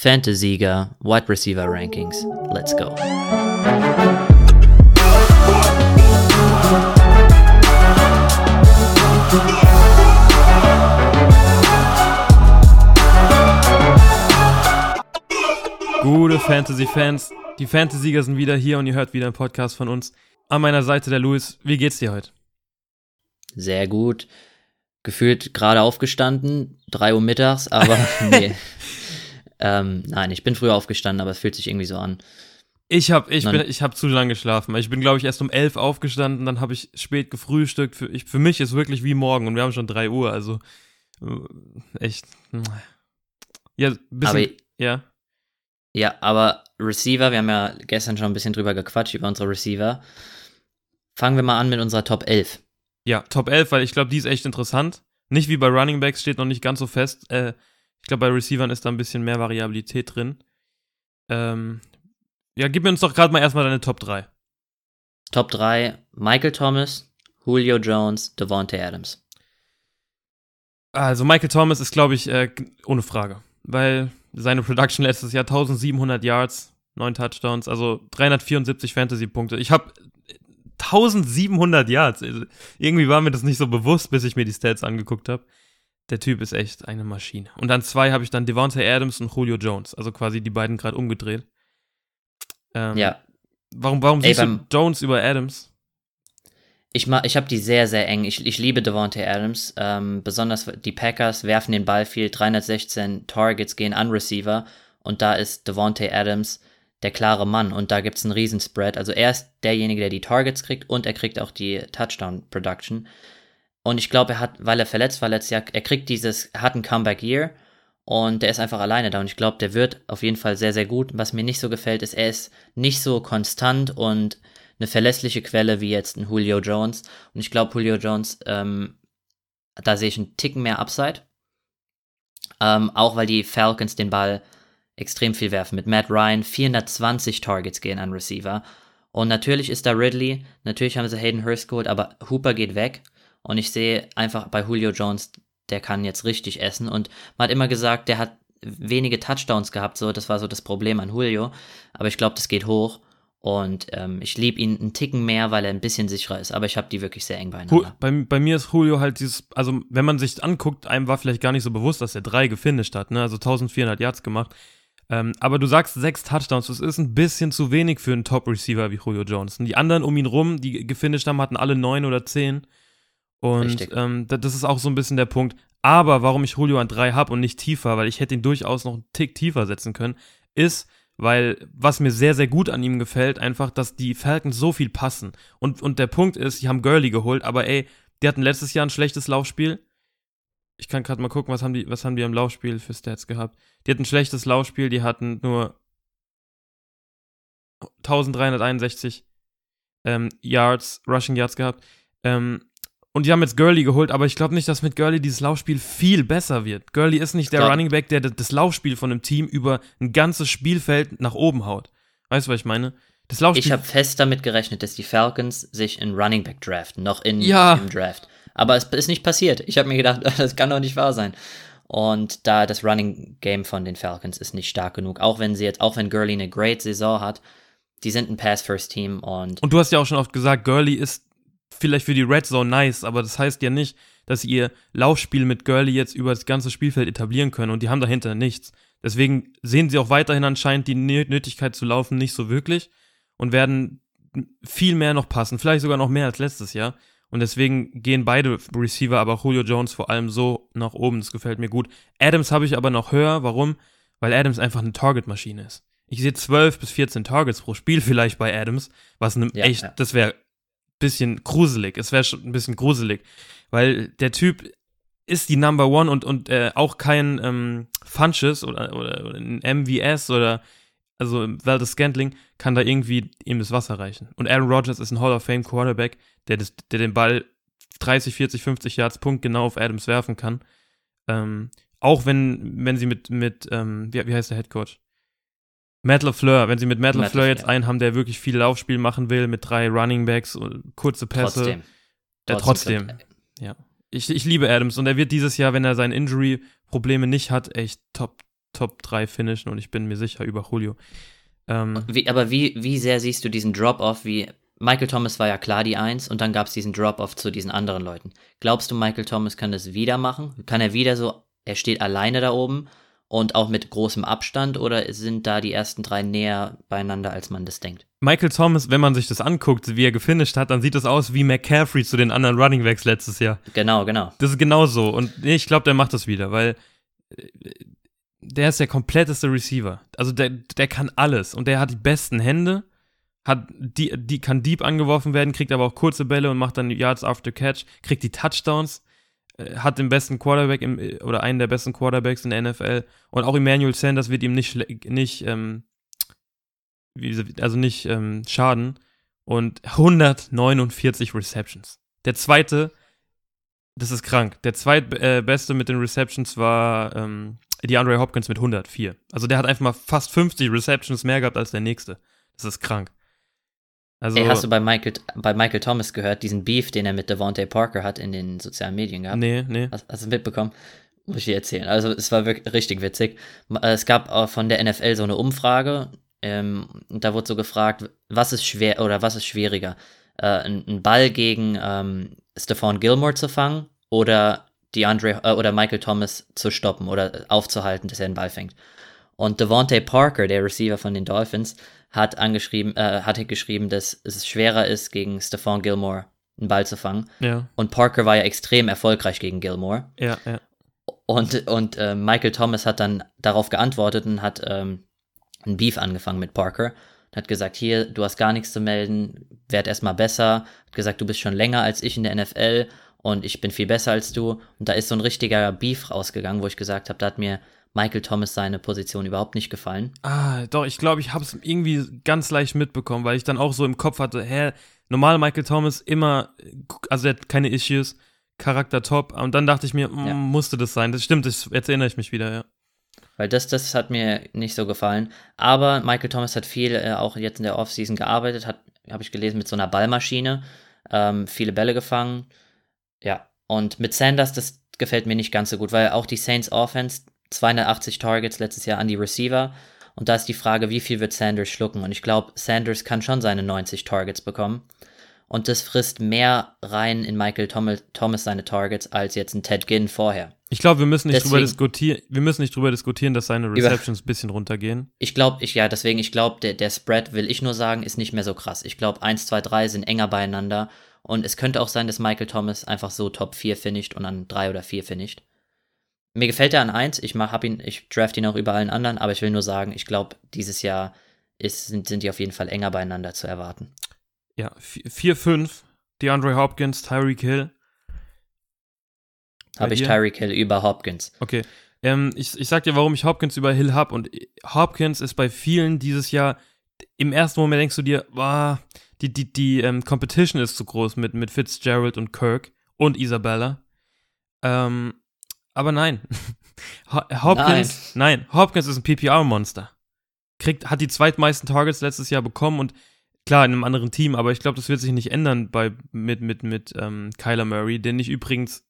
Fantasy-Sieger, Wide Receiver Rankings. Let's go. Gute Fantasy-Fans, die Fantasy-Sieger sind wieder hier und ihr hört wieder einen Podcast von uns. An meiner Seite der Louis. Wie geht's dir heute? Sehr gut. Gefühlt gerade aufgestanden, 3 Uhr mittags, aber nee. Ähm, nein, ich bin früher aufgestanden, aber es fühlt sich irgendwie so an. Ich habe ich bin, ich hab zu lange geschlafen. Ich bin, glaube ich, erst um 11 aufgestanden, dann habe ich spät gefrühstückt. Für, ich, für mich ist wirklich wie morgen und wir haben schon 3 Uhr, also äh, echt. Ja, bisschen, aber, ja. Ja, aber Receiver, wir haben ja gestern schon ein bisschen drüber gequatscht, über unsere Receiver. Fangen wir mal an mit unserer Top 11. Ja, Top 11, weil ich glaube, die ist echt interessant. Nicht wie bei Running Backs steht noch nicht ganz so fest. Äh, ich glaube, bei Receivern ist da ein bisschen mehr Variabilität drin. Ähm, ja, gib mir uns doch gerade mal erstmal deine Top 3. Top 3, Michael Thomas, Julio Jones, Devontae Adams. Also Michael Thomas ist, glaube ich, äh, ohne Frage. Weil seine Production letztes Jahr 1700 Yards, 9 Touchdowns, also 374 Fantasy-Punkte. Ich habe 1700 Yards. Also, irgendwie war mir das nicht so bewusst, bis ich mir die Stats angeguckt habe. Der Typ ist echt eine Maschine. Und dann zwei habe ich dann Devontae Adams und Julio Jones. Also quasi die beiden gerade umgedreht. Ähm, ja. Warum, warum Ey, siehst du Jones über Adams? Ich, ich habe die sehr, sehr eng. Ich, ich liebe Devontae Adams. Ähm, besonders die Packers werfen den Ball viel. 316 Targets gehen an Receiver. Und da ist Devontae Adams der klare Mann. Und da gibt es einen Riesenspread. Also er ist derjenige, der die Targets kriegt und er kriegt auch die Touchdown-Production. Und ich glaube, er hat, weil er verletzt war letztes Jahr, er kriegt dieses, er hat ein Comeback-Year und der ist einfach alleine da. Und ich glaube, der wird auf jeden Fall sehr, sehr gut. Was mir nicht so gefällt, ist, er ist nicht so konstant und eine verlässliche Quelle wie jetzt ein Julio Jones. Und ich glaube, Julio Jones, ähm, da sehe ich einen Ticken mehr Upside. Ähm, auch weil die Falcons den Ball extrem viel werfen. Mit Matt Ryan 420 Targets gehen an Receiver. Und natürlich ist da Ridley, natürlich haben sie Hayden Hurst geholt, aber Hooper geht weg. Und ich sehe einfach bei Julio Jones, der kann jetzt richtig essen. Und man hat immer gesagt, der hat wenige Touchdowns gehabt, so, das war so das Problem an Julio. Aber ich glaube, das geht hoch. Und ähm, ich liebe ihn einen Ticken mehr, weil er ein bisschen sicherer ist. Aber ich habe die wirklich sehr eng beieinander. Bei, bei mir ist Julio halt dieses, also wenn man sich anguckt, einem war vielleicht gar nicht so bewusst, dass er drei gefinisht hat, ne? Also 1400 Yards gemacht. Ähm, aber du sagst sechs Touchdowns, das ist ein bisschen zu wenig für einen Top-Receiver wie Julio Jones. Und die anderen um ihn rum, die gefinisht haben, hatten alle neun oder zehn. Und ähm, das ist auch so ein bisschen der Punkt. Aber warum ich Julio an drei habe und nicht tiefer, weil ich hätte ihn durchaus noch einen Tick tiefer setzen können, ist, weil was mir sehr, sehr gut an ihm gefällt, einfach, dass die Falcons so viel passen. Und, und der Punkt ist, sie haben Gurley geholt, aber ey, die hatten letztes Jahr ein schlechtes Laufspiel. Ich kann gerade mal gucken, was haben die, was haben die im Laufspiel für Stats gehabt. Die hatten ein schlechtes Laufspiel, die hatten nur 1361 ähm, Yards, Rushing Yards gehabt. Ähm, und die haben jetzt Gurley geholt, aber ich glaube nicht, dass mit Gurley dieses Laufspiel viel besser wird. Gurley ist nicht der Running Back, der das Laufspiel von einem Team über ein ganzes Spielfeld nach oben haut. Weißt du, was ich meine? Das Laufspiel ich habe fest damit gerechnet, dass die Falcons sich in Running Back draften, noch in, ja. im Draft. Aber es ist nicht passiert. Ich habe mir gedacht, das kann doch nicht wahr sein. Und da das Running Game von den Falcons ist nicht stark genug, auch wenn sie jetzt, auch wenn Gurley eine great Saison hat, die sind ein Pass-First-Team und. Und du hast ja auch schon oft gesagt, Gurley ist vielleicht für die Red Zone nice, aber das heißt ja nicht, dass sie ihr Laufspiel mit Gurley jetzt über das ganze Spielfeld etablieren können und die haben dahinter nichts. Deswegen sehen sie auch weiterhin anscheinend die Nötigkeit zu laufen nicht so wirklich und werden viel mehr noch passen, vielleicht sogar noch mehr als letztes Jahr. Und deswegen gehen beide Receiver, aber Julio Jones vor allem so nach oben. Das gefällt mir gut. Adams habe ich aber noch höher. Warum? Weil Adams einfach eine Target-Maschine ist. Ich sehe 12 bis 14 Targets pro Spiel vielleicht bei Adams, was ne, ja, echt, ja. das wäre bisschen gruselig. Es wäre schon ein bisschen gruselig, weil der Typ ist die Number One und, und äh, auch kein ähm, Funches oder, oder, oder ein MVS oder also Valdez Scantling kann da irgendwie ihm das Wasser reichen. Und Aaron Rodgers ist ein Hall of Fame Quarterback, der, das, der den Ball 30, 40, 50 Yards Punkt genau auf Adams werfen kann. Ähm, auch wenn, wenn sie mit, mit ähm, wie, wie heißt der Head Coach? Matt LaFleur, wenn sie mit Matt, Matt LaFleur jetzt einen haben, der wirklich viel Laufspiel machen will, mit drei Running Backs, und kurze Pässe. Trotzdem. Der trotzdem. trotzdem ja. Ich, ich liebe Adams und er wird dieses Jahr, wenn er seine Injury-Probleme nicht hat, echt top, Top 3 finishen und ich bin mir sicher über Julio. Ähm, wie, aber wie, wie sehr siehst du diesen Drop-Off, wie Michael Thomas war ja klar die Eins und dann gab es diesen Drop-Off zu diesen anderen Leuten. Glaubst du, Michael Thomas kann das wieder machen? Kann er wieder so, er steht alleine da oben und auch mit großem Abstand oder sind da die ersten drei näher beieinander, als man das denkt? Michael Thomas, wenn man sich das anguckt, wie er gefinisht hat, dann sieht das aus wie McCaffrey zu den anderen Running Backs letztes Jahr. Genau, genau. Das ist genau so und ich glaube, der macht das wieder, weil äh, der ist der kompletteste Receiver. Also der, der kann alles und der hat die besten Hände, hat die, die kann deep angeworfen werden, kriegt aber auch kurze Bälle und macht dann Yards after Catch, kriegt die Touchdowns hat den besten Quarterback im, oder einen der besten Quarterbacks in der NFL und auch Emmanuel Sanders wird ihm nicht, nicht ähm, also nicht ähm, schaden und 149 Receptions. Der zweite, das ist krank, der zweitbeste äh, mit den Receptions war ähm, DeAndre Hopkins mit 104. Also der hat einfach mal fast 50 Receptions mehr gehabt als der nächste. Das ist krank. Also, Ey, hast du bei Michael, bei Michael Thomas gehört, diesen Beef, den er mit Devontae Parker hat in den sozialen Medien gehabt? Nee, nee. Hast, hast du mitbekommen? Muss ich dir erzählen. Also, es war wirklich richtig witzig. Äh, es gab auch von der NFL so eine Umfrage, ähm, und da wurde so gefragt, was ist schwer oder was ist schwieriger? Äh, einen Ball gegen ähm, Stephon Gilmore zu fangen oder DeAndre äh, oder Michael Thomas zu stoppen oder aufzuhalten, dass er den Ball fängt. Und Devontae Parker, der Receiver von den Dolphins, hat angeschrieben, äh, hatte geschrieben, dass es schwerer ist, gegen Stephon Gilmore einen Ball zu fangen. Ja. Und Parker war ja extrem erfolgreich gegen Gilmore. Ja, ja. Und, und äh, Michael Thomas hat dann darauf geantwortet und hat ähm, ein Beef angefangen mit Parker. Hat gesagt, hier, du hast gar nichts zu melden, werd erstmal besser. Hat gesagt, du bist schon länger als ich in der NFL und ich bin viel besser als du. Und da ist so ein richtiger Beef rausgegangen, wo ich gesagt habe, da hat mir Michael Thomas seine Position überhaupt nicht gefallen. Ah, doch, ich glaube, ich habe es irgendwie ganz leicht mitbekommen, weil ich dann auch so im Kopf hatte, hä, normal Michael Thomas immer, also er hat keine Issues, Charakter top. Und dann dachte ich mir, mm, ja. musste das sein. Das stimmt, das, jetzt erinnere ich mich wieder, ja. Weil das, das hat mir nicht so gefallen. Aber Michael Thomas hat viel äh, auch jetzt in der Offseason gearbeitet, hat, habe ich gelesen, mit so einer Ballmaschine, ähm, viele Bälle gefangen. Ja, und mit Sanders, das gefällt mir nicht ganz so gut, weil auch die Saints Offense, 280 Targets letztes Jahr an die Receiver. Und da ist die Frage, wie viel wird Sanders schlucken? Und ich glaube, Sanders kann schon seine 90 Targets bekommen. Und das frisst mehr rein in Michael Thomas, seine Targets als jetzt ein Ted Ginn vorher. Ich glaube, wir müssen nicht deswegen, drüber diskutieren, wir müssen nicht drüber diskutieren, dass seine Receptions ein bisschen runtergehen. Ich glaube, ich, ja, deswegen, ich glaube, der, der Spread, will ich nur sagen, ist nicht mehr so krass. Ich glaube, 1, 2, 3 sind enger beieinander. Und es könnte auch sein, dass Michael Thomas einfach so Top 4 finisht und an 3 oder 4 finisht. Mir gefällt er an 1, ich mach, hab ihn, ich draft ihn auch über allen anderen, aber ich will nur sagen, ich glaube, dieses Jahr ist, sind, sind die auf jeden Fall enger beieinander zu erwarten. Ja, 4, 5, DeAndre Hopkins, Tyreek Hill. Habe ich Tyreek Hill über Hopkins. Okay. Ähm, ich, ich sag dir, warum ich Hopkins über Hill habe. Und Hopkins ist bei vielen dieses Jahr, im ersten Moment denkst du dir, wow, die, die, die ähm, Competition ist zu groß mit, mit Fitzgerald und Kirk und Isabella. Ähm, aber nein. Hopkins, nein. nein, Hopkins ist ein PPR-Monster. Kriegt, hat die zweitmeisten Targets letztes Jahr bekommen und klar, in einem anderen Team, aber ich glaube, das wird sich nicht ändern bei, mit, mit, mit ähm, Kyler Murray, den ich übrigens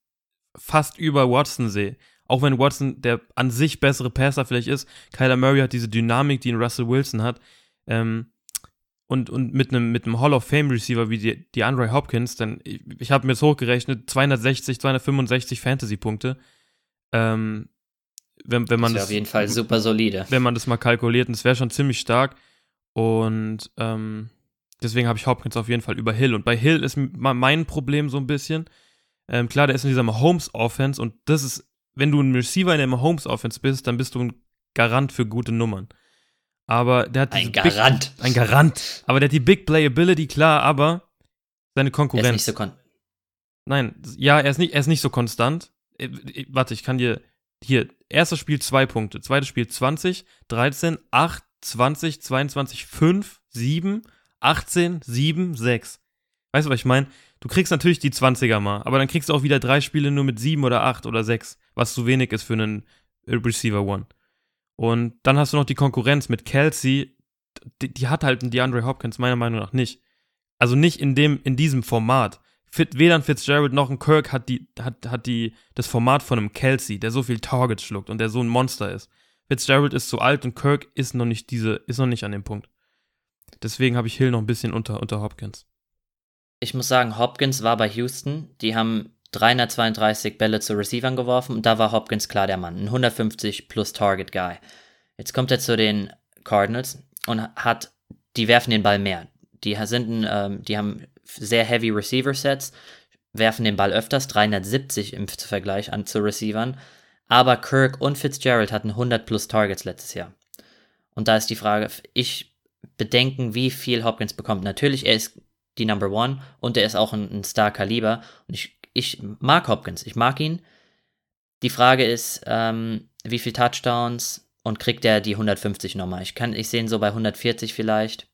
fast über Watson sehe. Auch wenn Watson der an sich bessere Passer vielleicht ist, Kyler Murray hat diese Dynamik, die ein Russell Wilson hat. Ähm, und, und mit einem mit einem Hall of Fame Receiver wie die, die Andre Hopkins, dann ich, ich habe mir jetzt hochgerechnet, 260, 265 Fantasy Punkte. Ähm, wenn, wenn man das, das auf jeden Fall super solide. Wenn man das mal kalkuliert, und das wäre schon ziemlich stark. Und ähm, deswegen habe ich Hopkins auf jeden Fall über Hill. Und bei Hill ist mein Problem so ein bisschen, ähm, klar, der ist in dieser Mahomes-Offense und das ist, wenn du ein Receiver in der Mahomes-Offense bist, dann bist du ein Garant für gute Nummern. Aber der hat ein Garant. Big, ein Garant. Aber der hat die Big Playability, klar, aber seine Konkurrenz. Er ist nicht so kon Nein, ja, er ist nicht, er ist nicht so konstant. Äh, ich, warte, ich kann dir hier, erstes Spiel zwei Punkte, zweites Spiel 20, 13, 8, 20, 22, 5, 7, 18, 7, 6. Weißt du, was ich meine? Du kriegst natürlich die 20er mal, aber dann kriegst du auch wieder drei Spiele nur mit 7 oder 8 oder 6, was zu wenig ist für einen Receiver One. Und dann hast du noch die Konkurrenz mit Kelsey, die, die hat halt einen DeAndre Hopkins meiner Meinung nach nicht. Also nicht in dem, in diesem Format. Weder ein Fitzgerald noch ein Kirk hat die, hat, hat die, das Format von einem Kelsey, der so viel Targets schluckt und der so ein Monster ist. Fitzgerald ist zu alt und Kirk ist noch nicht diese, ist noch nicht an dem Punkt. Deswegen habe ich Hill noch ein bisschen unter, unter Hopkins. Ich muss sagen, Hopkins war bei Houston. Die haben 332 Bälle zu Receivern geworfen und da war Hopkins klar der Mann. Ein 150 plus Target Guy. Jetzt kommt er zu den Cardinals und hat, die werfen den Ball mehr. Die sind, ähm, die haben sehr heavy Receiver Sets, werfen den Ball öfters, 370 im Vergleich an zu Receivern. Aber Kirk und Fitzgerald hatten 100 plus Targets letztes Jahr. Und da ist die Frage, ich bedenken, wie viel Hopkins bekommt. Natürlich, er ist die Number One und er ist auch ein, ein Star-Kaliber. Und ich, ich mag Hopkins, ich mag ihn. Die Frage ist, ähm, wie viel Touchdowns und kriegt er die 150 nochmal? Ich kann, ich sehe ihn so bei 140 vielleicht.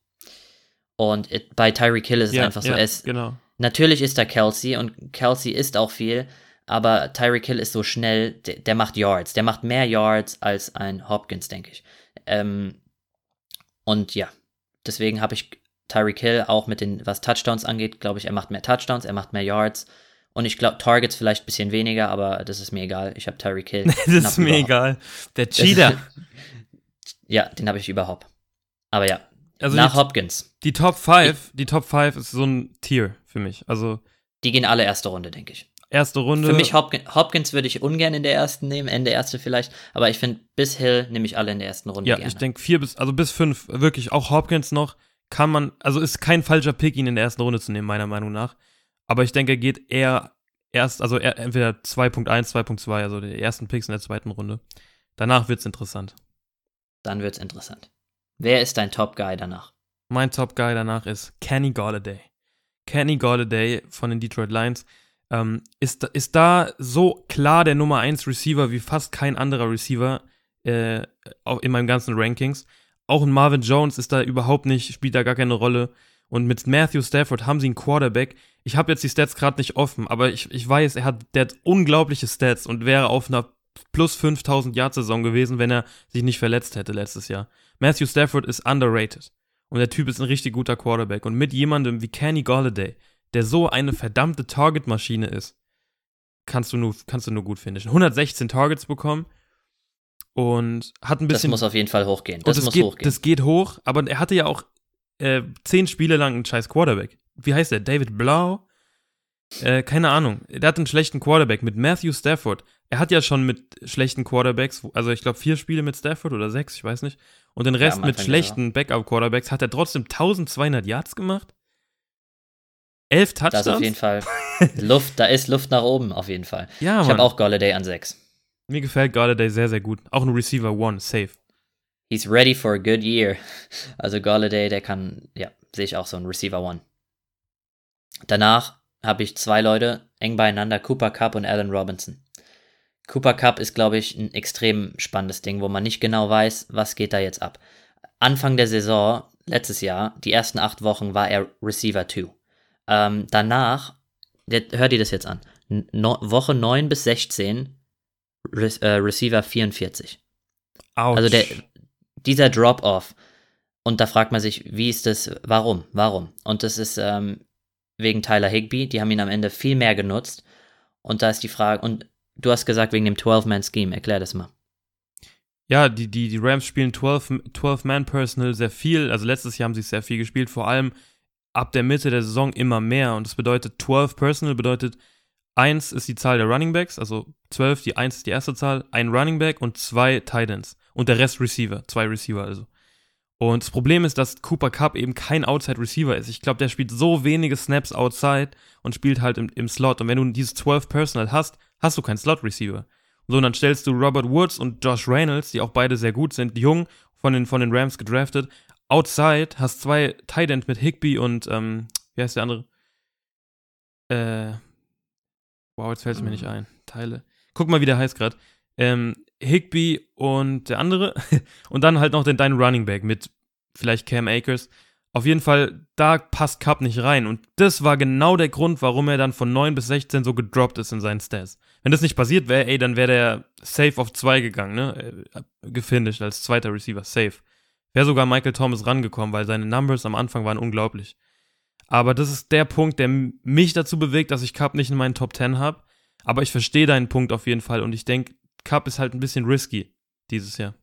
Und it, bei Tyreek Hill ist es Ja, einfach so, ja, ist, genau. natürlich ist da Kelsey und Kelsey ist auch viel, aber Tyreek Hill ist so schnell, der, der macht Yards, der macht mehr Yards als ein Hopkins, denke ich. Ähm, und ja, deswegen habe ich Tyreek Hill auch mit den, was Touchdowns angeht, glaube ich, er macht mehr Touchdowns, er macht mehr Yards. Und ich glaube, Targets vielleicht ein bisschen weniger, aber das ist mir egal. Ich habe Tyreek Hill. Das ist mir über Hop. egal. Der Das ist- Cheater. ja, den habe ich über Hop. Aber ja, Also nach die, Hopkins. die Top 5, die Top 5 ist so ein Tier für mich. Also Die gehen alle erste Runde, denke ich. erste Runde. Für mich Hopkins, Hopkins würde ich ungern in der ersten nehmen, Ende erste vielleicht, aber ich finde, bis Hill nehme ich alle in der ersten Runde Ja, gerne. ich denke vier bis, also bis fünf, wirklich auch Hopkins noch, kann man, also ist kein falscher Pick, ihn in der ersten Runde zu nehmen, meiner Meinung nach. Aber ich denke, er geht eher erst, also er, entweder 2.1, 2.2, also die ersten Picks in der zweiten Runde. Danach wird's interessant. Dann wird's interessant. Wer ist dein Top Guy danach? Mein Top Guy danach ist Kenny Galladay. Kenny Galladay von den Detroit Lions ähm, ist, ist da so klar der Nummer 1 Receiver wie fast kein anderer Receiver äh, auch in meinen ganzen Rankings. Auch ein Marvin Jones ist da überhaupt nicht, spielt da gar keine Rolle. Und mit Matthew Stafford haben sie einen Quarterback. Ich habe jetzt die Stats gerade nicht offen, aber ich, ich weiß, er hat, der hat unglaubliche Stats und wäre auf einer plus 5000 Yard Saison gewesen, wenn er sich nicht verletzt hätte letztes Jahr. Matthew Stafford ist underrated. Und der Typ ist ein richtig guter Quarterback. Und mit jemandem wie Kenny Galladay, der so eine verdammte Target-Maschine ist, kannst du nur, kannst du nur gut finishen. 116 Targets bekommen und hat ein Das bisschen. muss auf jeden Fall hochgehen. Das das muss geht, hochgehen. Das geht hoch, aber er hatte ja auch äh, zehn Spiele lang einen scheiß Quarterback. Wie heißt der? David Blau? Äh, keine Ahnung. Der hat einen schlechten Quarterback mit Matthew Stafford. Er hat ja schon mit schlechten Quarterbacks, also ich glaube vier Spiele mit Stafford oder sechs, ich weiß nicht. Und den Rest am mit schlechten Backup-Quarterbacks hat er trotzdem 1200 Yards gemacht. Elf Touchdowns. ist auf jeden Fall Luft, da ist Luft nach oben, auf jeden Fall. ja, ich habe auch Golladay an 6. Mir gefällt Galladay sehr, sehr gut. Auch ein Receiver One, safe. He's ready for a good year. Also Golladay, der kann, ja, sehe ich auch so ein Receiver One. Danach habe ich zwei Leute eng beieinander, Cooper Cup und Allen Robinson. Cooper Cup ist, glaube ich, ein extrem spannendes Ding, wo man nicht genau weiß, was geht da jetzt ab. Anfang der Saison, letztes Jahr, die ersten acht Wochen war er Receiver 2. Ähm, danach, der, hört ihr das jetzt an, no, Woche 9 bis 16, Re äh, Receiver 44. Ouch. Also der, dieser Drop-off. Und da fragt man sich, wie ist das, warum, warum? Und das ist ähm, wegen Tyler Higby, die haben ihn am Ende viel mehr genutzt. Und da ist die Frage, und du hast gesagt, wegen dem 12-Man-Scheme, erklär das mal. Ja, die, die, die Rams spielen 12 12-Man-Personal sehr viel. Also letztes Jahr haben sie sehr viel gespielt, vor allem ab der Mitte der Saison immer mehr. Und das bedeutet 12 Personal bedeutet 1 ist die Zahl der Running Backs, also 12, die 1 ist die erste Zahl, ein Running Back und zwei Titans. Und der Rest Receiver, zwei Receiver also. Und das Problem ist, dass Cooper Cup eben kein Outside Receiver ist. Ich glaube, der spielt so wenige Snaps outside und spielt halt im, im Slot. Und wenn du dieses 12 Personal hast, hast du keinen Slot Receiver. So, und dann stellst du Robert Woods und Josh Reynolds, die auch beide sehr gut sind, jung, von den, von den Rams gedraftet. Outside hast zwei Tight End mit Higby und, ähm, wie heißt der andere? Äh, wow, jetzt fällt es mir nicht ein. Teile. Guck mal, wie der heißt gerade. Ähm, Higby und der andere. und dann halt noch den deinen Running Back mit vielleicht Cam Akers. Auf jeden Fall, da passt Cup nicht rein. Und das war genau der Grund, warum er dann von 9 bis 16 so gedroppt ist in seinen Stats. Wenn das nicht passiert wäre, ey, dann wäre der safe auf 2 gegangen, ne? Äh, Gefinisht als zweiter Receiver, safe. Wäre sogar Michael Thomas rangekommen, weil seine Numbers am Anfang waren unglaublich. Aber das ist der Punkt, der mich dazu bewegt, dass ich Cup nicht in meinen Top 10 habe. Aber ich verstehe deinen Punkt auf jeden Fall und ich denke, Cup ist halt ein bisschen risky dieses Jahr.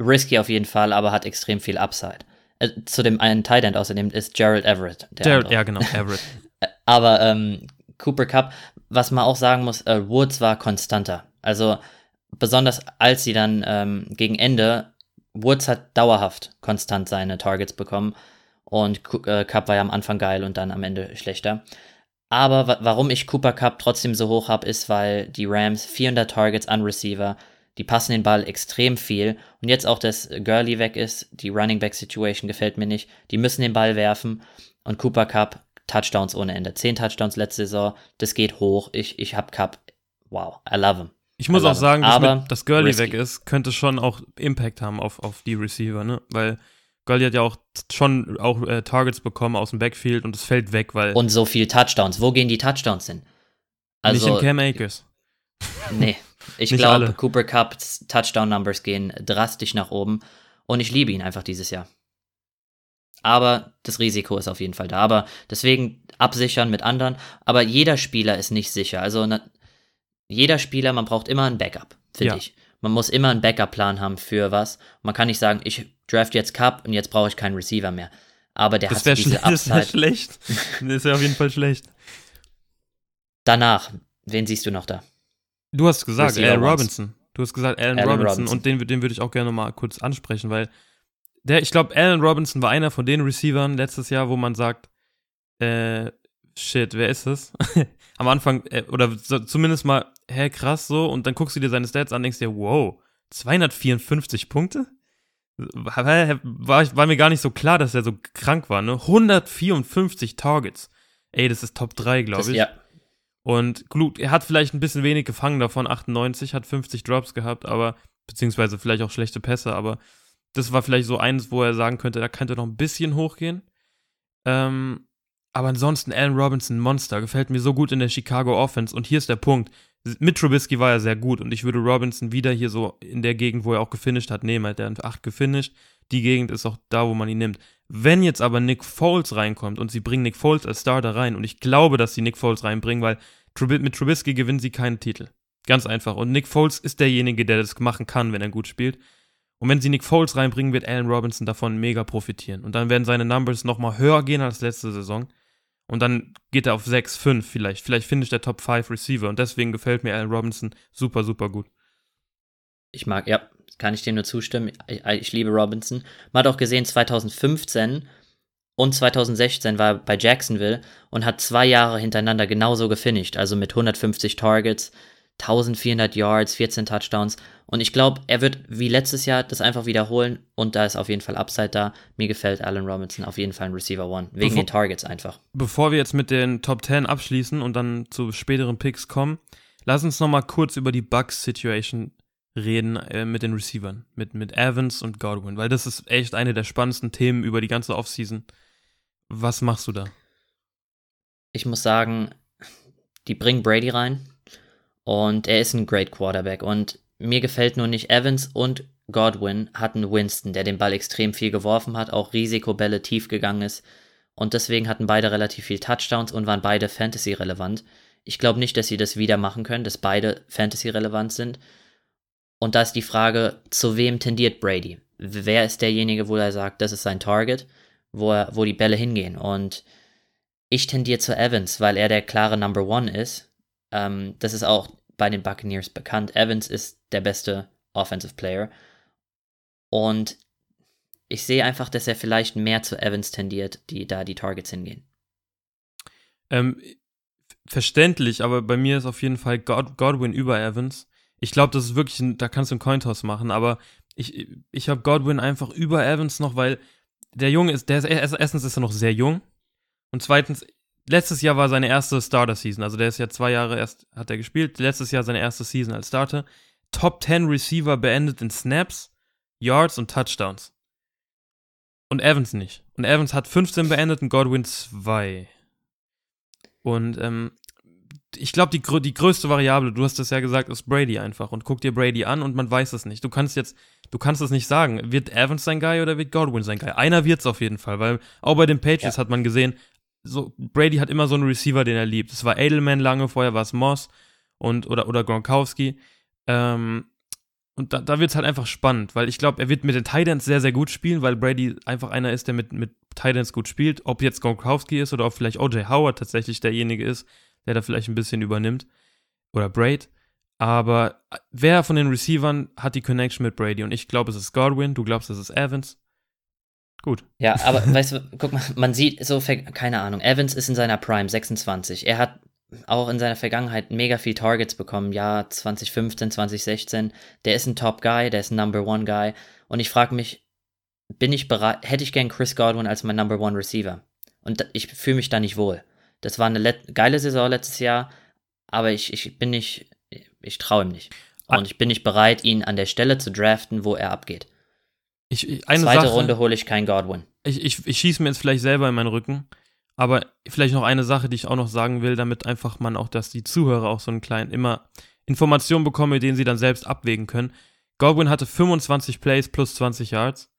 risky auf jeden Fall, aber hat extrem viel Upside. Äh, zu dem einen Tight End außerdem ist Gerald Everett. Gerald, ja, genau, Everett. aber ähm, Cooper Cup, was man auch sagen muss, äh, Woods war konstanter. Also besonders als sie dann ähm, gegen Ende, Woods hat dauerhaft konstant seine Targets bekommen und äh, Cup war ja am Anfang geil und dann am Ende schlechter. Aber warum ich Cooper Cup trotzdem so hoch habe, ist, weil die Rams 400 Targets an Receiver, die passen den Ball extrem viel und jetzt auch, dass Gurley weg ist, die Running Back Situation gefällt mir nicht. Die müssen den Ball werfen und Cooper Cup Touchdowns ohne Ende. 10 Touchdowns letzte Saison, das geht hoch. Ich, ich hab Cup. Wow, I love him. Ich muss auch sagen, dass, mit, dass Gurley risky. weg ist, könnte schon auch Impact haben auf, auf die Receiver, ne? Weil Gurley hat ja auch schon auch äh, Targets bekommen aus dem Backfield und es fällt weg, weil. Und so viel Touchdowns. Wo gehen die Touchdowns hin? Also, nicht in Cam Akers. Nee, ich glaube, Cooper Cups Touchdown-Numbers gehen drastisch nach oben und ich liebe ihn einfach dieses Jahr. Aber das Risiko ist auf jeden Fall da. Aber deswegen absichern mit anderen. Aber jeder Spieler ist nicht sicher. Also na, jeder Spieler, man braucht immer ein Backup, finde ja. ich. Man muss immer einen Backup-Plan haben für was. Man kann nicht sagen, ich draft jetzt Cup und jetzt brauche ich keinen Receiver mehr. Aber der das hat diese Upside. Das wäre schlecht. Das ist ja auf jeden Fall schlecht. Danach, wen siehst du noch da? Du hast gesagt, Allen Robinson. Du hast gesagt Allen, Allen Robinson, Robinson, und den, den würde ich auch gerne mal kurz ansprechen, weil der, ich glaube, Allen Robinson war einer von den Receivern letztes Jahr, wo man sagt, äh, shit, wer ist das? Am Anfang, äh, oder so, zumindest mal, hä, krass so, und dann guckst du dir seine Stats an denkst dir, wow, 254 Punkte? War, war mir gar nicht so klar, dass er so krank war, ne? 154 Targets. Ey, das ist Top 3, glaube ich. Ja. Und gut, er hat vielleicht ein bisschen wenig gefangen davon, 98, hat 50 Drops gehabt, aber, beziehungsweise vielleicht auch schlechte Pässe, aber das war vielleicht so eines, wo er sagen könnte, da könnte noch ein bisschen hochgehen. Ähm, aber ansonsten, Allen Robinson, Monster, gefällt mir so gut in der Chicago Offense. Und hier ist der Punkt. Mit Trubisky war er sehr gut und ich würde Robinson wieder hier so in der Gegend, wo er auch gefinisht hat, nehmen. Hat er in 8 gefinisht. Die Gegend ist auch da, wo man ihn nimmt. Wenn jetzt aber Nick Foles reinkommt und sie bringen Nick Foles als Starter rein, und ich glaube, dass sie Nick Foles reinbringen, weil mit Trubisky gewinnen sie keinen Titel. Ganz einfach. Und Nick Foles ist derjenige, der das machen kann, wenn er gut spielt. Und wenn sie Nick Foles reinbringen, wird Allen Robinson davon mega profitieren. Und dann werden seine Numbers nochmal höher gehen als letzte Saison. Und dann geht er auf 6, 5 vielleicht. Vielleicht finde ich der Top 5 Receiver. Und deswegen gefällt mir Allen Robinson super, super gut. Ich mag, ja, kann ich dem nur zustimmen. Ich, ich liebe Robinson. Man hat auch gesehen, 2015 und 2016 war er bei Jacksonville und hat zwei Jahre hintereinander genauso gefinisht. Also mit 150 Targets, 1400 Yards, 14 Touchdowns. Und ich glaube, er wird wie letztes Jahr das einfach wiederholen und da ist auf jeden Fall Upside da. Mir gefällt Allen Robinson auf jeden Fall ein Receiver One, wegen bevor, den Targets einfach. Bevor wir jetzt mit den Top 10 abschließen und dann zu späteren Picks kommen, lass uns nochmal kurz über die Bucks-Situation reden äh, mit den Receivern, mit, mit Evans und Godwin, weil das ist echt eine der spannendsten Themen über die ganze Offseason. Was machst du da? Ich muss sagen, die bringen Brady rein und er ist ein great Quarterback. Und mir gefällt nur nicht Evans und Godwin hatten Winston, der den Ball extrem viel geworfen hat, auch Risikobälle tief gegangen ist. Und deswegen hatten beide relativ viel Touchdowns und waren beide Fantasy-relevant. Ich glaube nicht, dass sie das wieder machen können, dass beide Fantasy-relevant sind. Und da ist die Frage, zu wem tendiert Brady? Wer ist derjenige, wo er sagt, das ist sein Target, wo, er, wo die Bälle hingehen? Und ich tendiere zu Evans, weil er der klare Number One ist ähm, das ist auch bei den Buccaneers bekannt. Evans ist der beste Offensive Player. Und ich sehe einfach, dass er vielleicht mehr zu Evans tendiert, die da die Targets hingehen. Ähm, verständlich, aber bei mir ist auf jeden Fall God Godwin über Evans. Ich glaube, das ist wirklich, ein, da kannst du einen Cointoss machen, aber ich, ich habe Godwin einfach über Evans noch, weil der Junge ist, der ist, erstens ist er noch sehr jung und zweitens, letztes Jahr war seine erste Starter-Season. Also der ist ja zwei Jahre erst, hat er gespielt. Letztes Jahr seine erste Season als Starter. Top 10 Receiver beendet in Snaps, Yards und Touchdowns. Und Evans nicht. Und Evans hat 15 beendet und Godwin 2. Und ähm, ich glaube, die, die größte Variable, du hast es ja gesagt, ist Brady einfach. Und guck dir Brady an und man weiß es nicht. Du kannst jetzt, du kannst es nicht sagen. Wird Evans sein Guy oder wird Godwin sein Guy? Einer wird es auf jeden Fall, weil auch bei den Patriots ja. hat man gesehen, so, Brady hat immer so einen Receiver, den er liebt. Es war Edelman lange, vorher war es Moss und oder, oder Gronkowski. Ähm, Und da, da wird es halt einfach spannend, weil ich glaube, er wird mit den Titans sehr, sehr gut spielen, weil Brady einfach einer ist, der mit, mit Titans gut spielt. Ob jetzt Gronkowski ist oder ob vielleicht O.J. Howard tatsächlich derjenige ist, der da vielleicht ein bisschen übernimmt. Oder Braid. Aber wer von den Receivern hat die Connection mit Brady? Und ich glaube, es ist Godwin, du glaubst, es ist Evans. Gut. Ja, aber weißt du, guck mal, man sieht so, keine Ahnung, Evans ist in seiner Prime 26. Er hat auch in seiner Vergangenheit mega viel Targets bekommen, Jahr 2015, 2016. Der ist ein Top-Guy, der ist ein Number-One-Guy. Und ich frage mich, bin ich bereit, hätte ich gern Chris Godwin als mein Number-One-Receiver? Und ich fühle mich da nicht wohl. Das war eine geile Saison letztes Jahr, aber ich, ich bin nicht, ich traue ihm nicht. Ah. Und ich bin nicht bereit, ihn an der Stelle zu draften, wo er abgeht. Ich, ich, Zweite Sache, Runde hole ich keinen Godwin. Ich, ich, ich schieße mir jetzt vielleicht selber in meinen Rücken. Aber vielleicht noch eine Sache, die ich auch noch sagen will, damit einfach man auch, dass die Zuhörer auch so einen kleinen, immer Informationen bekommen, mit denen sie dann selbst abwägen können. Godwin hatte 25 Plays plus 20 Yards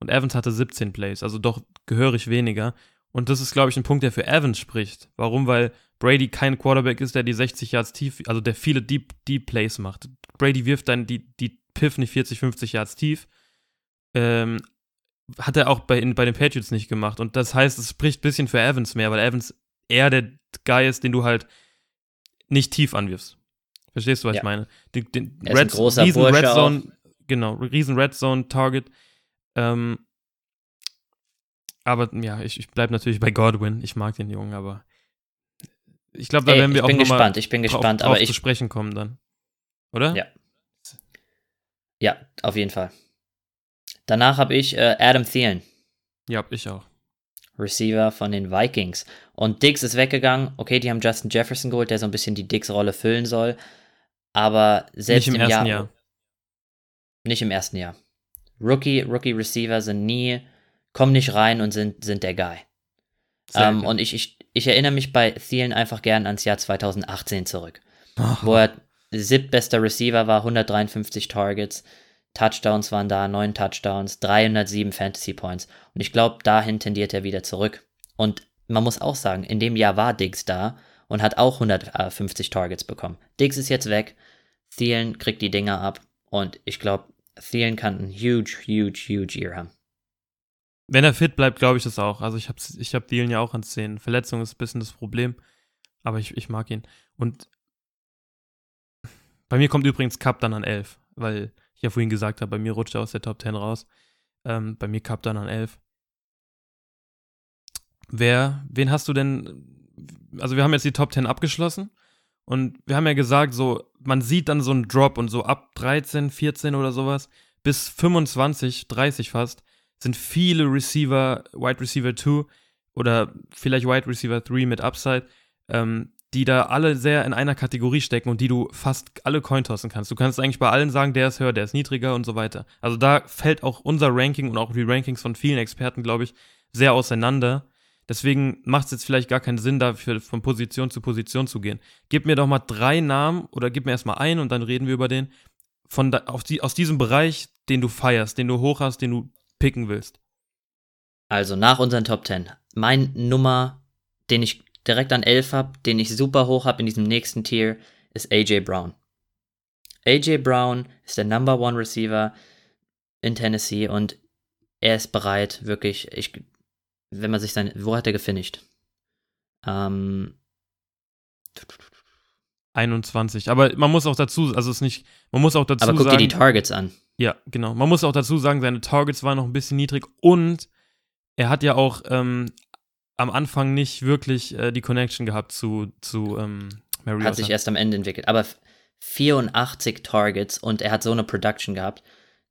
und Evans hatte 17 Plays, also doch gehörig weniger. Und das ist, glaube ich, ein Punkt, der für Evans spricht. Warum? Weil Brady kein Quarterback ist, der die 60 Yards tief, also der viele Deep, Deep Plays macht. Brady wirft dann die, die Piff nicht 40, 50 Yards tief. Ähm, hat er auch bei, in, bei den Patriots nicht gemacht. Und das heißt, es spricht ein bisschen für Evans mehr, weil Evans eher der Guy ist, den du halt nicht tief anwirfst. Verstehst du, was ja. ich meine? Den, den er Red, ist ein großer riesen Bursche Red Zone, auch. genau, riesen Red Zone Target. Ähm, aber ja, ich, ich bleib natürlich bei Godwin. Ich mag den Jungen, aber ich glaube, da Ey, werden wir auch noch gespannt, mal ich bin gespannt, drauf, drauf ich zu sprechen kommen dann. Oder? Ja. Ja, auf jeden Fall. Danach habe ich äh, Adam Thielen. Ja, ich auch. Receiver von den Vikings. Und Diggs ist weggegangen. Okay, die haben Justin Jefferson geholt, der so ein bisschen die Diggs-Rolle füllen soll. Aber selbst nicht im, im ersten Jahr, Jahr. Nicht im ersten Jahr. Rookie, Rookie Receiver sind nie, kommen nicht rein und sind, sind der Guy. Ähm, und ich, ich, ich erinnere mich bei Thielen einfach gern ans Jahr 2018 zurück. Ach. Wo er siebtbester Receiver war, 153 Targets, Touchdowns waren da, neun Touchdowns, 307 Fantasy Points. Und ich glaube, dahin tendiert er wieder zurück. Und man muss auch sagen, in dem Jahr war Diggs da und hat auch 150 Targets bekommen. Diggs ist jetzt weg, Thielen kriegt die Dinger ab und ich glaube, Thielen kann ein huge, huge, huge Year haben. Wenn er fit bleibt, glaube ich das auch. Also ich habe ich hab Thielen ja auch an Szenen. Verletzung ist ein bisschen das Problem, aber ich, ich mag ihn. Und bei mir kommt übrigens Cup dann an 11, weil ich ja vorhin gesagt habe, bei mir rutscht er aus der Top 10 raus. Ähm, bei mir Cup dann an 11. Wer, wen hast du denn, also wir haben jetzt die Top 10 abgeschlossen und wir haben ja gesagt, so, man sieht dann so einen Drop und so ab 13, 14 oder sowas bis 25, 30 fast, sind viele Receiver, Wide Receiver 2 oder vielleicht Wide Receiver 3 mit Upside, ähm, die da alle sehr in einer Kategorie stecken und die du fast alle Coin tossen kannst. Du kannst eigentlich bei allen sagen, der ist höher, der ist niedriger und so weiter. Also da fällt auch unser Ranking und auch die Rankings von vielen Experten, glaube ich, sehr auseinander. Deswegen macht es jetzt vielleicht gar keinen Sinn, dafür von Position zu Position zu gehen. Gib mir doch mal drei Namen oder gib mir erstmal einen und dann reden wir über den von da, die, aus diesem Bereich, den du feierst, den du hoch hast, den du picken willst. Also nach unseren Top 10. Mein Nummer, den ich direkt an 11 habe, den ich super hoch habe in diesem nächsten Tier, ist AJ Brown. AJ Brown ist der Number One Receiver in Tennessee und er ist bereit, wirklich, ich, wenn man sich sein, wo hat er gefinisht? Ähm, 21. Aber man muss auch dazu, also es ist nicht, man muss auch dazu sagen. Aber guck sagen, dir die Targets an. Ja, genau. Man muss auch dazu sagen, seine Targets waren noch ein bisschen niedrig und er hat ja auch ähm, am Anfang nicht wirklich äh, die Connection gehabt zu, zu ähm, Mariota. Hat sich erst am Ende entwickelt. Aber 84 Targets und er hat so eine Production gehabt.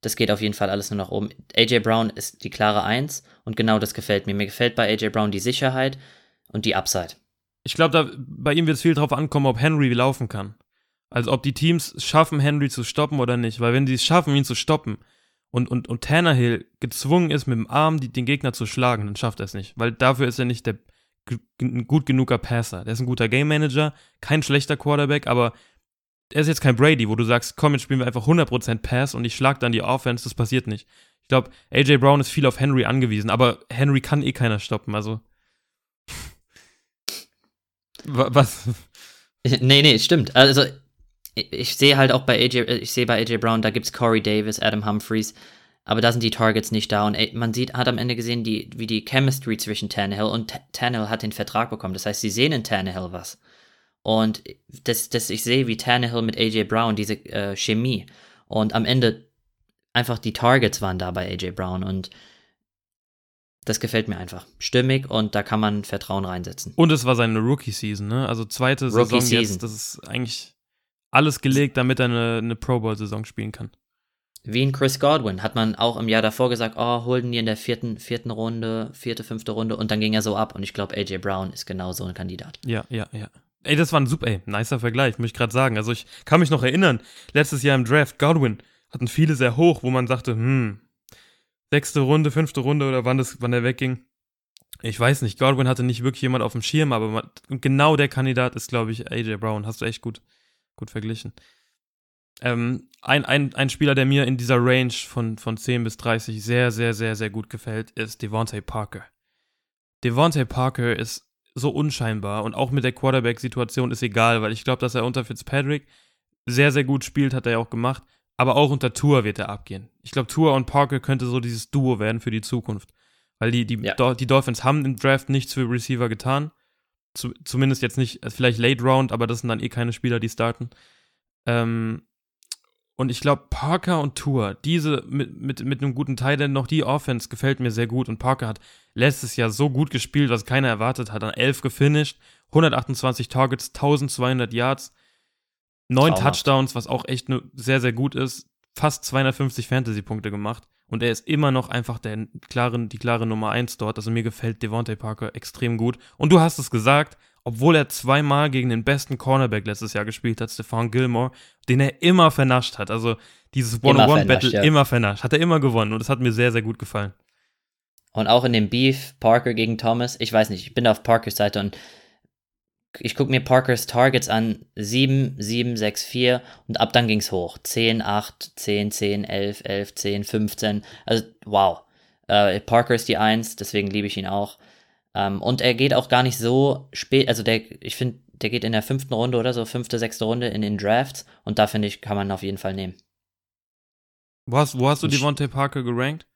Das geht auf jeden Fall alles nur nach oben. AJ Brown ist die klare Eins und genau das gefällt mir. Mir gefällt bei AJ Brown die Sicherheit und die Upside. Ich glaube, bei ihm wird es viel drauf ankommen, ob Henry laufen kann. Also ob die Teams schaffen, Henry zu stoppen oder nicht. Weil wenn sie es schaffen, ihn zu stoppen, und, und, und Tannehill gezwungen ist, mit dem Arm die, den Gegner zu schlagen, dann schafft er es nicht. Weil dafür ist er nicht der gut genuger Passer. Der ist ein guter Game Manager, kein schlechter Quarterback, aber er ist jetzt kein Brady, wo du sagst, komm, jetzt spielen wir einfach 100% Pass und ich schlag dann die Offense, das passiert nicht. Ich glaube, AJ Brown ist viel auf Henry angewiesen, aber Henry kann eh keiner stoppen, also. Was? Nee, nee, stimmt. Also, ich, sehe halt auch bei AJ, ich sehe bei AJ Brown, da gibt es Corey Davis, Adam Humphreys, aber da sind die Targets nicht da und man sieht, hat am Ende gesehen, die, wie die Chemistry zwischen Tannehill und Tannehill hat den Vertrag bekommen. Das heißt, sie sehen in Tannehill was. Und das, das, ich sehe, wie Tannehill mit AJ Brown, diese äh, Chemie. Und am Ende einfach die Targets waren da bei AJ Brown und das gefällt mir einfach. Stimmig und da kann man Vertrauen reinsetzen. Und es war seine Rookie-Season, ne? Also zweite Rookie Saison Season. jetzt, das ist eigentlich alles gelegt, damit er eine, eine Pro Bowl-Saison spielen kann. Wie ein Chris Godwin hat man auch im Jahr davor gesagt, oh, holden die in der vierten, vierten Runde, vierte, fünfte Runde und dann ging er so ab. Und ich glaube, AJ Brown ist genau so ein Kandidat. Ja, ja, ja. Ey, das war ein super, ey, nicer Vergleich, muss ich gerade sagen. Also ich kann mich noch erinnern, letztes Jahr im Draft, Godwin hatten viele sehr hoch, wo man sagte, hm, sechste Runde, fünfte Runde oder wann, das, wann der wegging. Ich weiß nicht, Godwin hatte nicht wirklich jemand auf dem Schirm, aber man, genau der Kandidat ist, glaube ich, AJ Brown. Hast du echt gut, gut verglichen. Ähm, ein, ein, ein Spieler, der mir in dieser Range von, von 10 bis 30 sehr, sehr, sehr, sehr gut gefällt, ist Devontae Parker. Devontae Parker ist so unscheinbar und auch mit der Quarterback-Situation ist egal, weil ich glaube, dass er unter Fitzpatrick sehr, sehr gut spielt, hat er ja auch gemacht, aber auch unter Tour wird er abgehen. Ich glaube, Tour und Parker könnte so dieses Duo werden für die Zukunft, weil die, die, ja. die Dolphins haben im Draft nichts für Receiver getan, Zu, zumindest jetzt nicht, vielleicht Late Round, aber das sind dann eh keine Spieler, die starten. Ähm, und ich glaube, Parker und Tour, diese mit, mit, mit einem guten Teil, denn noch die Offense gefällt mir sehr gut. Und Parker hat letztes Jahr so gut gespielt, was keiner erwartet hat. An 11 gefinisht, 128 Targets, 1200 Yards, 9 Touchdowns, was auch echt ne, sehr, sehr gut ist. Fast 250 Fantasy-Punkte gemacht. Und er ist immer noch einfach der klaren, die klare Nummer 1 dort. Also mir gefällt Devontae Parker extrem gut. Und du hast es gesagt, obwohl er zweimal gegen den besten Cornerback letztes Jahr gespielt hat, Stefan Gilmore, den er immer vernascht hat. Also dieses One-on-One-Battle immer, ja. immer vernascht. Hat er immer gewonnen und das hat mir sehr, sehr gut gefallen. Und auch in dem Beef Parker gegen Thomas, ich weiß nicht, ich bin auf Parkers Seite und ich gucke mir Parkers Targets an, 7, 7, 6, 4 und ab dann ging es hoch. 10, 8, 10, 10, 11, 11, 10, 15. Also wow. Äh, Parker ist die 1, deswegen liebe ich ihn auch. Ähm, und er geht auch gar nicht so spät, also der, ich finde, der geht in der fünften Runde oder so, fünfte, sechste Runde in den Drafts und da finde ich, kann man auf jeden Fall nehmen. Wo hast, wo hast du Devontae Parker gerankt?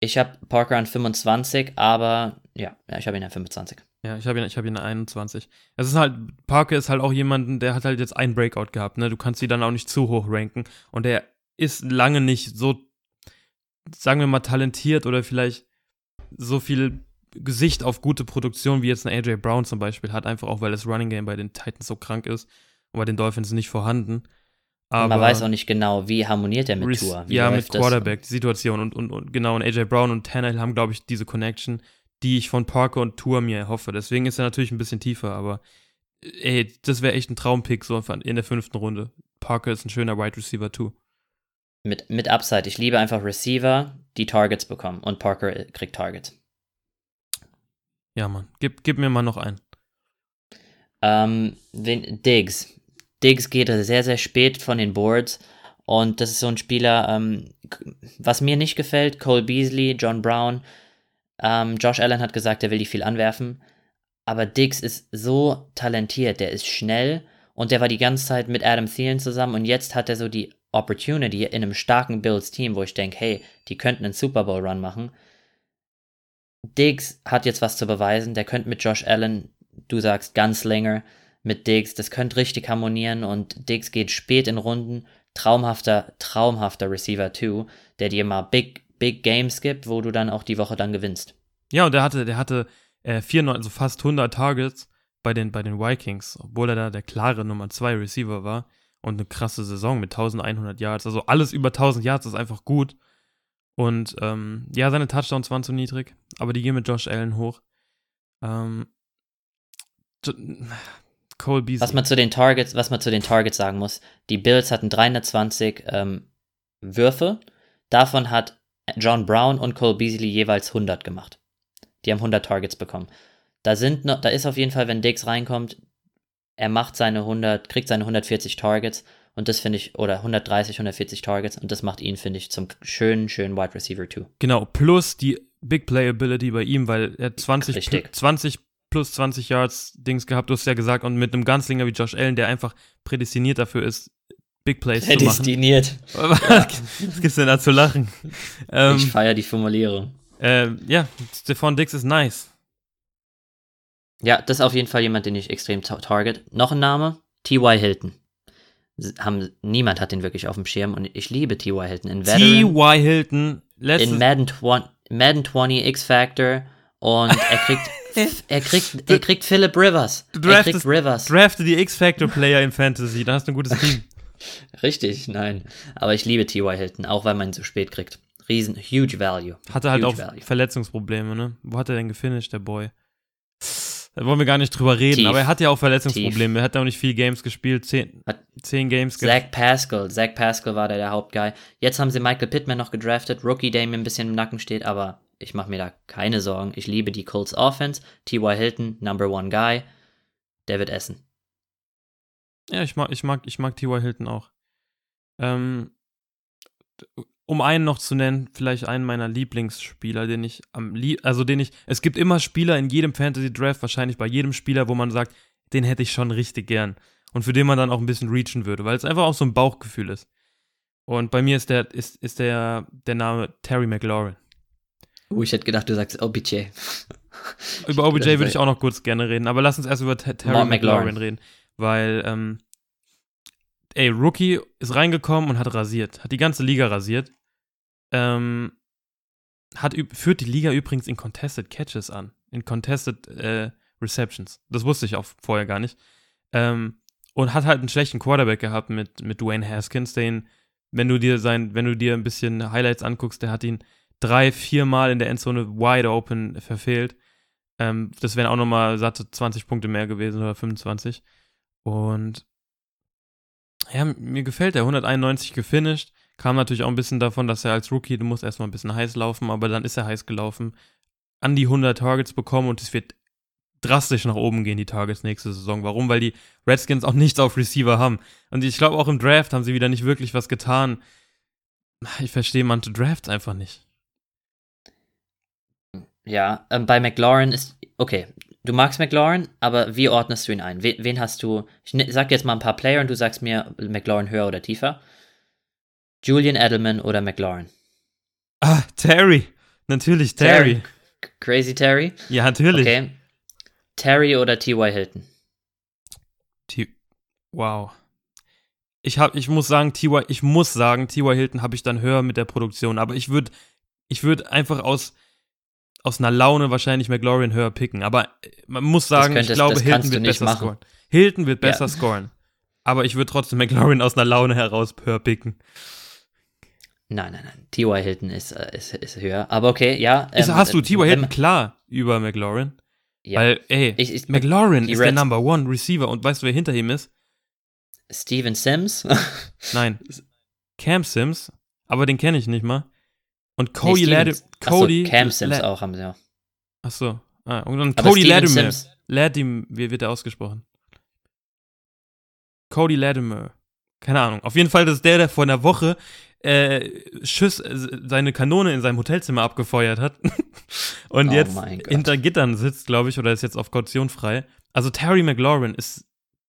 Ich habe Parker an 25, aber ja, ja ich habe ihn an 25. Ja, ich habe ihn, hab ihn an 21. Es ist halt, Parker ist halt auch jemand, der hat halt jetzt einen Breakout gehabt, ne? Du kannst sie dann auch nicht zu hoch ranken. Und er ist lange nicht so, sagen wir mal, talentiert oder vielleicht so viel Gesicht auf gute Produktion, wie jetzt ein AJ Brown zum Beispiel hat, einfach auch weil das Running Game bei den Titans so krank ist und bei den Dolphins nicht vorhanden. Aber man weiß auch nicht genau, wie harmoniert er mit Tour. ja, mit Quarterback, die Situation und, und, und genau, und AJ Brown und Tannehill haben, glaube ich, diese Connection, die ich von Parker und Tour mir erhoffe. Deswegen ist er natürlich ein bisschen tiefer, aber ey, das wäre echt ein Traumpick so in der fünften Runde. Parker ist ein schöner Wide Receiver too. Mit, mit Upside. Ich liebe einfach Receiver, die Targets bekommen und Parker kriegt Targets. Ja, Mann. Gib, gib mir mal noch einen. Ähm, Diggs. Diggs geht sehr, sehr spät von den Boards. Und das ist so ein Spieler, ähm, was mir nicht gefällt, Cole Beasley, John Brown. Ähm, Josh Allen hat gesagt, er will die viel anwerfen. Aber Diggs ist so talentiert, der ist schnell und der war die ganze Zeit mit Adam Thielen zusammen und jetzt hat er so die Opportunity in einem starken Bills-Team, wo ich denke, hey, die könnten einen Super Bowl-Run machen. Diggs hat jetzt was zu beweisen. Der könnte mit Josh Allen, du sagst Gunslinger, mit Diggs, das könnte richtig harmonieren und Diggs geht spät in Runden. Traumhafter, traumhafter Receiver 2, der dir mal Big, Big Games gibt, wo du dann auch die Woche dann gewinnst. Ja, und der hatte, der hatte äh, 94, also fast 100 Targets bei den, bei den Vikings, obwohl er da der klare Nummer 2 Receiver war und eine krasse Saison mit 1100 Yards. Also alles über 1000 Yards ist einfach gut. Und ähm, ja, seine Touchdowns waren zu niedrig, aber die gehen mit Josh Allen hoch. Ähm, Cole Beasley. Was man zu den Targets, was man zu den Targets sagen muss, die Bills hatten 320 ähm, Würfe, davon hat John Brown und Cole Beasley jeweils 100 gemacht. Die haben 100 Targets bekommen. Da sind noch, da ist auf jeden Fall, wenn Diggs reinkommt, er macht seine 100, kriegt seine 140 Targets und das finde ich, oder 130, 140 Targets. Und das macht ihn, finde ich, zum schönen, schönen Wide Receiver 2. Genau, plus die Big Play Ability bei ihm, weil er 20, 20 plus 20 Yards Dings gehabt, du hast ja gesagt, und mit einem Ganzlinger wie Josh Allen, der einfach prädestiniert dafür ist, Big Plays zu machen. Prädestiniert. Was gibt's denn da zu lachen? Ähm, ich feiere die Formulierung. äh, ja, Stephon Dix ist nice. Ja, das ist auf jeden Fall jemand, den ich extrem ta target. Noch ein Name? T.Y. Hilton. Haben, niemand hat den wirklich auf dem Schirm und ich liebe T.Y. Hilton. In T.Y. Hilton, letztes, in Madden, 20, Madden 20 X-Factor und er kriegt, er kriegt, er kriegt Philip Rivers. Du er kriegt draftest- Rivers. drafte die X-Factor-Player in Fantasy, dann hast du ein gutes Team. Richtig, nein. Aber ich liebe T.Y. Hilton, auch weil man ihn so spät kriegt. Riesen, huge value. Hatte halt huge auch value. Verletzungsprobleme, ne? Wo hat er denn gefinisht, der Boy? Da wollen wir gar nicht drüber reden, Tief. aber er hat ja auch Verletzungsprobleme. Er hat ja auch nicht viel Games gespielt, zehn, Hat- zehn Games ge Zach Pascal. Zach Pascal war da der Hauptguy. Jetzt haben sie Michael Pittman noch gedraftet. Rookie, der mir ein bisschen im Nacken steht, aber ich mache mir da keine Sorgen. Ich liebe die Colts Offense. T.Y. Hilton, Number One Guy. Der wird essen. Ja, ich mag, ich mag, ich mag T.Y. Hilton auch. Ähm, um einen noch zu nennen, vielleicht einen meiner Lieblingsspieler, den ich am lieb, also den ich, es gibt immer Spieler in jedem Fantasy Draft, wahrscheinlich bei jedem Spieler, wo man sagt, den hätte ich schon richtig gern. Und für den man dann auch ein bisschen reachen würde, weil es einfach auch so ein Bauchgefühl ist. Und bei mir ist der, ist, ist der, der Name Terry McLaurin. Uh, ich hätte gedacht, du sagst OBJ. Über OBJ würde ich auch noch kurz gerne reden, aber lass uns erst über Ter- Terry McLaurin McLaurin. reden, weil, ähm, ey, Rookie ist reingekommen und hat rasiert, hat die ganze Liga rasiert, ähm, hat, führt die Liga übrigens in Contested Catches an, in Contested äh, Receptions, das wusste ich auch vorher gar nicht, ähm, und hat halt einen schlechten Quarterback gehabt mit, mit Dwayne Haskins, den, wenn du dir sein, wenn du dir ein bisschen Highlights anguckst, der hat ihn drei, viermal in der Endzone wide open verfehlt. Ähm, das wären auch nochmal satte 20 Punkte mehr gewesen oder 25. Und ja, mir gefällt der 191 gefinisht. Kam natürlich auch ein bisschen davon, dass er als Rookie, du musst erstmal ein bisschen heiß laufen, aber dann ist er heiß gelaufen. An die 100 Targets bekommen und es wird drastisch nach oben gehen, die Targets nächste Saison. Warum? Weil die Redskins auch nichts auf Receiver haben. Und ich glaube, auch im Draft haben sie wieder nicht wirklich was getan. Ich verstehe manche Drafts einfach nicht. Ja, ähm, bei McLaurin ist, okay, du magst McLaurin, aber wie ordnest du ihn ein? Wen, wen hast du, ich ne, sag jetzt mal ein paar Player und du sagst mir McLaurin höher oder tiefer. Julian Edelman oder McLaurin? Ah, Terry. Natürlich, Terry. K- Crazy Terry? Ja, natürlich. Okay. Terry oder T.Y. Hilton? T wow. Ich hab, ich muss sagen, T.Y., ich muss sagen, T.Y. Hilton habe ich dann höher mit der Produktion, aber ich würde ich würde einfach aus, aus einer Laune wahrscheinlich McLaurin höher picken. Aber äh, man muss sagen, ich könntest- glaube, das Hilton wird besser machen. scoren. Hilton wird Ja. besser scoren. Aber ich würde trotzdem McLaurin aus einer Laune heraus höher picken. Nein, nein, nein. T.Y. Hilton ist, äh, ist, ist höher. Aber okay, ja. Ist, ähm, hast du äh, T.Y. Hilton man- klar über McLaurin? Ja. Weil, ey, Ich- ich- McLaurin ist der Reds- Number One Receiver und weißt du, wer hinter ihm ist? Steven Sims? Nein. Cam Sims, aber den kenne ich nicht mal. Und Nee, Cody Steven- Latimer. Achso, Cody Cam Sims La- auch haben sie auch. Achso. Ah, und dann Aber Cody Latimer. Latimer, wie wird der ausgesprochen? Cody Latimer. Keine Ahnung. Auf jeden Fall, das ist der, der vor einer Woche äh, Schuss, äh, seine Kanone in seinem Hotelzimmer abgefeuert hat. und Oh jetzt hinter Gittern sitzt, glaube ich, oder ist jetzt auf Kaution frei. Also Terry McLaurin ist.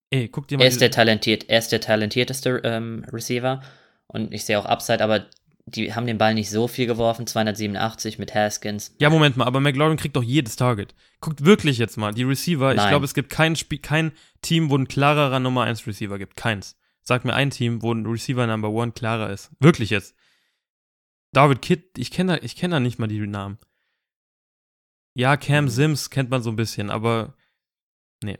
Ey, guck dir mal Er ist der talentiert, er ist der talentierteste ähm, Receiver und ich sehe auch Upside, aber die haben den Ball nicht so viel geworfen, 287 mit Haskins. Ja, Moment mal, aber McLaurin kriegt doch jedes Target. Guckt wirklich jetzt mal, die Receiver, ich Nein. glaube, es gibt kein, Spiel, kein Team, wo ein klarerer Nummer 1 Receiver gibt. Keins. Sag mir ein Team, wo ein Receiver Number 1 klarer ist. Wirklich jetzt. David Kidd, ich kenne da, ich kenn da nicht mal die Namen. Ja, Cam Mhm. Sims kennt man so ein bisschen, aber nee.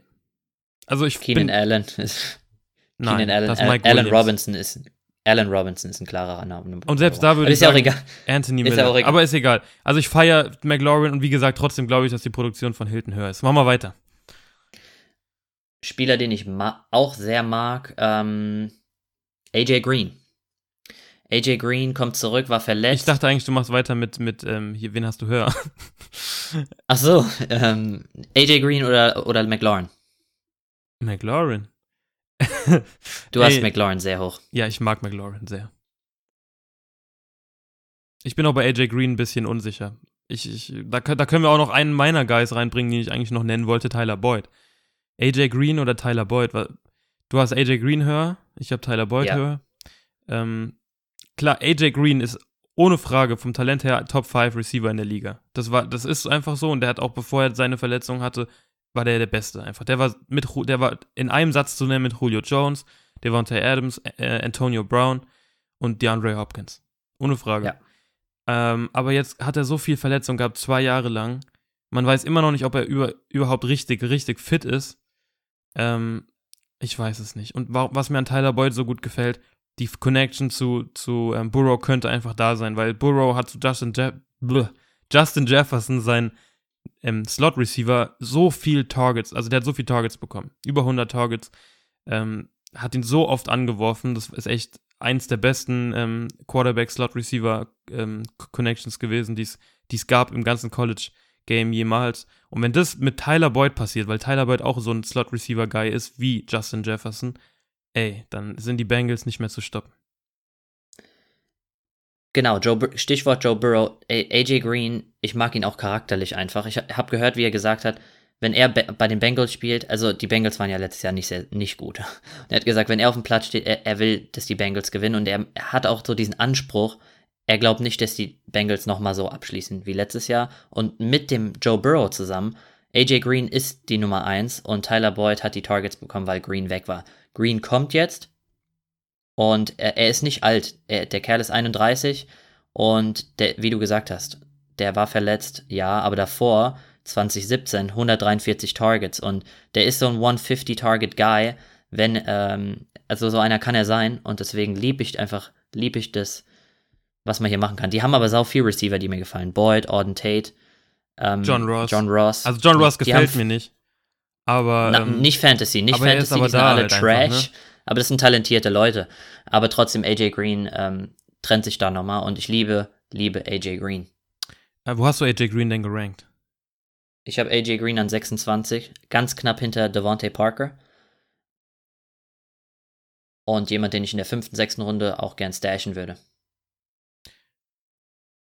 Also ich Keenan bin, Allen ist nein, Keenan Allen, Allen, Mike Allen Williams. Robinson ist Allen Robinson ist ein klarer Name. Und selbst da würde Aber ich ist ja auch sagen, egal. Anthony Ist Miller. ja auch egal. Aber ist egal. Also ich feiere McLaurin und wie gesagt, trotzdem glaube ich, dass die Produktion von Hilton höher ist. Machen wir weiter. Spieler, den ich ma auch sehr mag, ähm, AJ Green. AJ Green kommt zurück, war verletzt. Ich dachte eigentlich, du machst weiter mit, mit ähm, hier, wen hast du höher? Ach so, ähm, AJ Green oder, oder McLaurin. McLaurin. Du hast Ey, McLaurin sehr hoch. Ja, ich mag McLaurin sehr. Ich bin auch bei AJ Green ein bisschen unsicher. Ich, ich, da, da können wir auch noch einen meiner Guys reinbringen, den ich eigentlich noch nennen wollte, Tyler Boyd. AJ Green oder Tyler Boyd? Du hast AJ Green höher, ich habe Tyler Boyd ja. höher. Ähm, klar, AJ Green ist ohne Frage vom Talent her Top 5 Receiver in der Liga. Das war, das ist einfach so und der hat auch bevor er seine Verletzung hatte, war der der Beste einfach. Der war mit, der war in einem Satz zu nennen mit Julio Jones, Devontae Adams, äh, Antonio Brown und DeAndre Hopkins. Ohne Frage. Ja. Ähm, aber jetzt hat er so viel Verletzung gehabt, zwei Jahre lang. Man weiß immer noch nicht, ob er über, überhaupt richtig, richtig fit ist. Ähm, ich weiß es nicht. Und was mir an Tyler Boyd so gut gefällt, die Connection zu, zu ähm, Burrow könnte einfach da sein, weil Burrow hat zu Justin, Je Justin Jefferson, sein ähm, Slot-Receiver, so viel Targets, also der hat so viel Targets bekommen. Über 100 Targets. Ähm, hat ihn so oft angeworfen. Das ist echt eins der besten ähm, Quarterback-Slot-Receiver-Connections ähm, gewesen, die es gab im ganzen College-Game jemals. Und wenn das mit Tyler Boyd passiert, weil Tyler Boyd auch so ein Slot-Receiver-Guy ist wie Justin Jefferson, ey, dann sind die Bengals nicht mehr zu stoppen. Genau, Joe, Stichwort Joe Burrow, AJ Green, ich mag ihn auch charakterlich einfach. Ich habe gehört, wie er gesagt hat, wenn er bei den Bengals spielt, also die Bengals waren ja letztes Jahr nicht sehr, nicht gut. Und er hat gesagt, wenn er auf dem Platz steht, er, er will, dass die Bengals gewinnen und er, er hat auch so diesen Anspruch, er glaubt nicht, dass die Bengals nochmal so abschließen wie letztes Jahr. Und mit dem Joe Burrow zusammen, AJ Green ist die Nummer 1 und Tyler Boyd hat die Targets bekommen, weil Green weg war. Green kommt jetzt und er, er ist nicht alt. Er, der Kerl ist 31 und der, wie du gesagt hast, der war verletzt, ja, aber davor 2017 143 Targets und der ist so ein 150 Target Guy, wenn ähm, also so einer kann er sein und deswegen liebe ich einfach liebe ich das, was man hier machen kann. Die haben aber sau viel Receiver, die mir gefallen. Boyd, Auden Tate, ähm, John Ross. John Ross. Also John Ross gefällt mir nicht. Aber na, ähm, nicht Fantasy, nicht Fantasy, die sind alle halt Trash. Einfach, ne? Aber das sind talentierte Leute. Aber trotzdem AJ Green ähm, trennt sich da nochmal und ich liebe liebe AJ Green. Äh, wo hast du AJ Green denn gerankt? Ich habe AJ Green an 26, ganz knapp hinter Devontae Parker. Und jemand, den ich in der fünften, sechsten Runde auch gern stashen würde.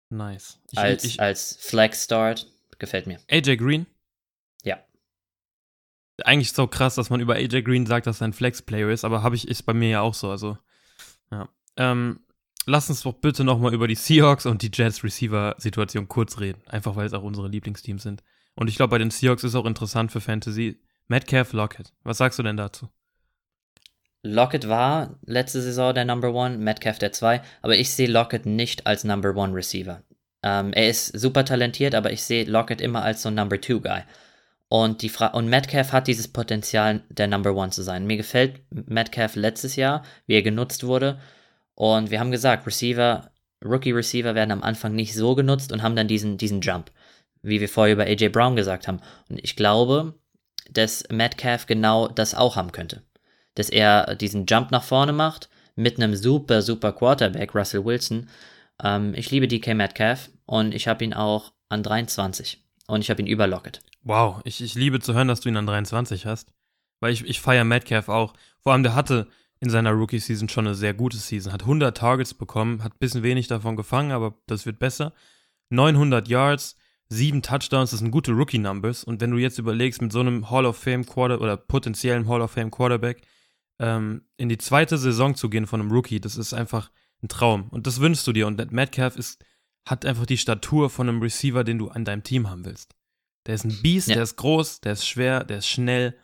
Nice. Ich, als, ich, als Flex Start gefällt mir. AJ Green? Eigentlich so krass, dass man über AJ Green sagt, dass er ein Flex-Player ist, aber habe ich ist bei mir ja auch so. Also, ja. Ähm, lass uns doch bitte nochmal über die Seahawks und die Jets Receiver-Situation kurz reden. Einfach weil es auch unsere Lieblingsteams sind. Und ich glaube, bei den Seahawks ist auch interessant für Fantasy. Metcalf Lockett. Was sagst du denn dazu? Lockett war letzte Saison der Number One, Metcalf der Zwei, aber ich sehe Lockett nicht als Number One Receiver. Ähm, er ist super talentiert, aber ich sehe Lockett immer als so ein Number Two Guy. Und, die Fra und Metcalf hat dieses Potenzial, der Number One zu sein. Mir gefällt Metcalf letztes Jahr, wie er genutzt wurde. Und wir haben gesagt, Receiver, Rookie Receiver werden am Anfang nicht so genutzt und haben dann diesen, diesen Jump wie wir vorher über AJ Brown gesagt haben. Und ich glaube, dass Metcalf genau das auch haben könnte. Dass er diesen Jump nach vorne macht mit einem super, super Quarterback, Russell Wilson. Ähm, ich liebe DK Metcalf und ich habe ihn auch an 23 und ich habe ihn über Lockett. Wow, ich, ich liebe zu hören, dass du ihn an 23 hast. Weil ich, ich feiere Metcalf auch. Vor allem, der hatte in seiner Rookie-Season schon eine sehr gute Season. Hat 100 Targets bekommen, hat ein bisschen wenig davon gefangen, aber das wird besser. 900 Yards, sieben Touchdowns, das sind gute Rookie-Numbers. Und wenn du jetzt überlegst, mit so einem Hall of Fame Quarter oder potenziellen Hall of Fame Quarterback ähm, in die zweite Saison zu gehen von einem Rookie, das ist einfach ein Traum. Und das wünschst du dir. Und Metcalf ist, hat einfach die Statur von einem Receiver, den du an deinem Team haben willst. Der ist ein Beast, ja. der ist groß, der ist schwer, der ist schnell.